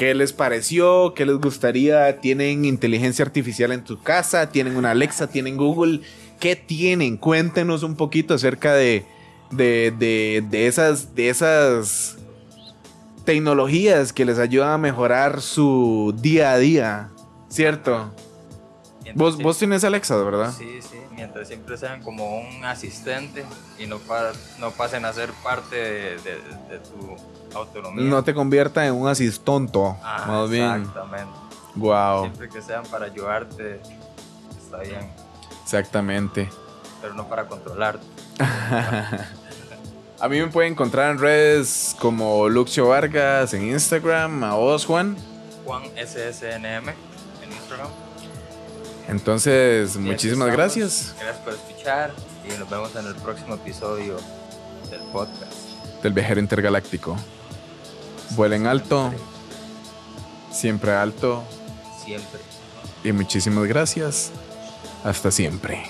¿Qué les pareció? ¿Qué les gustaría? ¿Tienen inteligencia artificial en tu casa? ¿Tienen una Alexa? ¿Tienen Google? ¿Qué tienen? Cuéntenos un poquito acerca de, de, de- de esas, de esas tecnologías que les ayudan a mejorar su día a día. ¿Cierto? Mientras Vos, vos tienes Alexa, ¿verdad? Sí, sí, mientras siempre sean como un asistente y no, pa- no pasen a ser parte de tu autonomía. No te convierta en un asistonto. Ah, más bien. Exactamente. Wow. Siempre que sean para ayudarte, está bien, Exactamente. pero no para controlarte. A mí me pueden encontrar en redes como Luxio Vargas en Instagram, a vos, Juan. Juan SSNM en Instagram. Entonces, muchísimas estamos. gracias Gracias por escuchar y nos vemos en el próximo episodio del podcast. del viajero intergaláctico. Vuelen alto, siempre alto Siempre. y muchísimas gracias. Hasta siempre.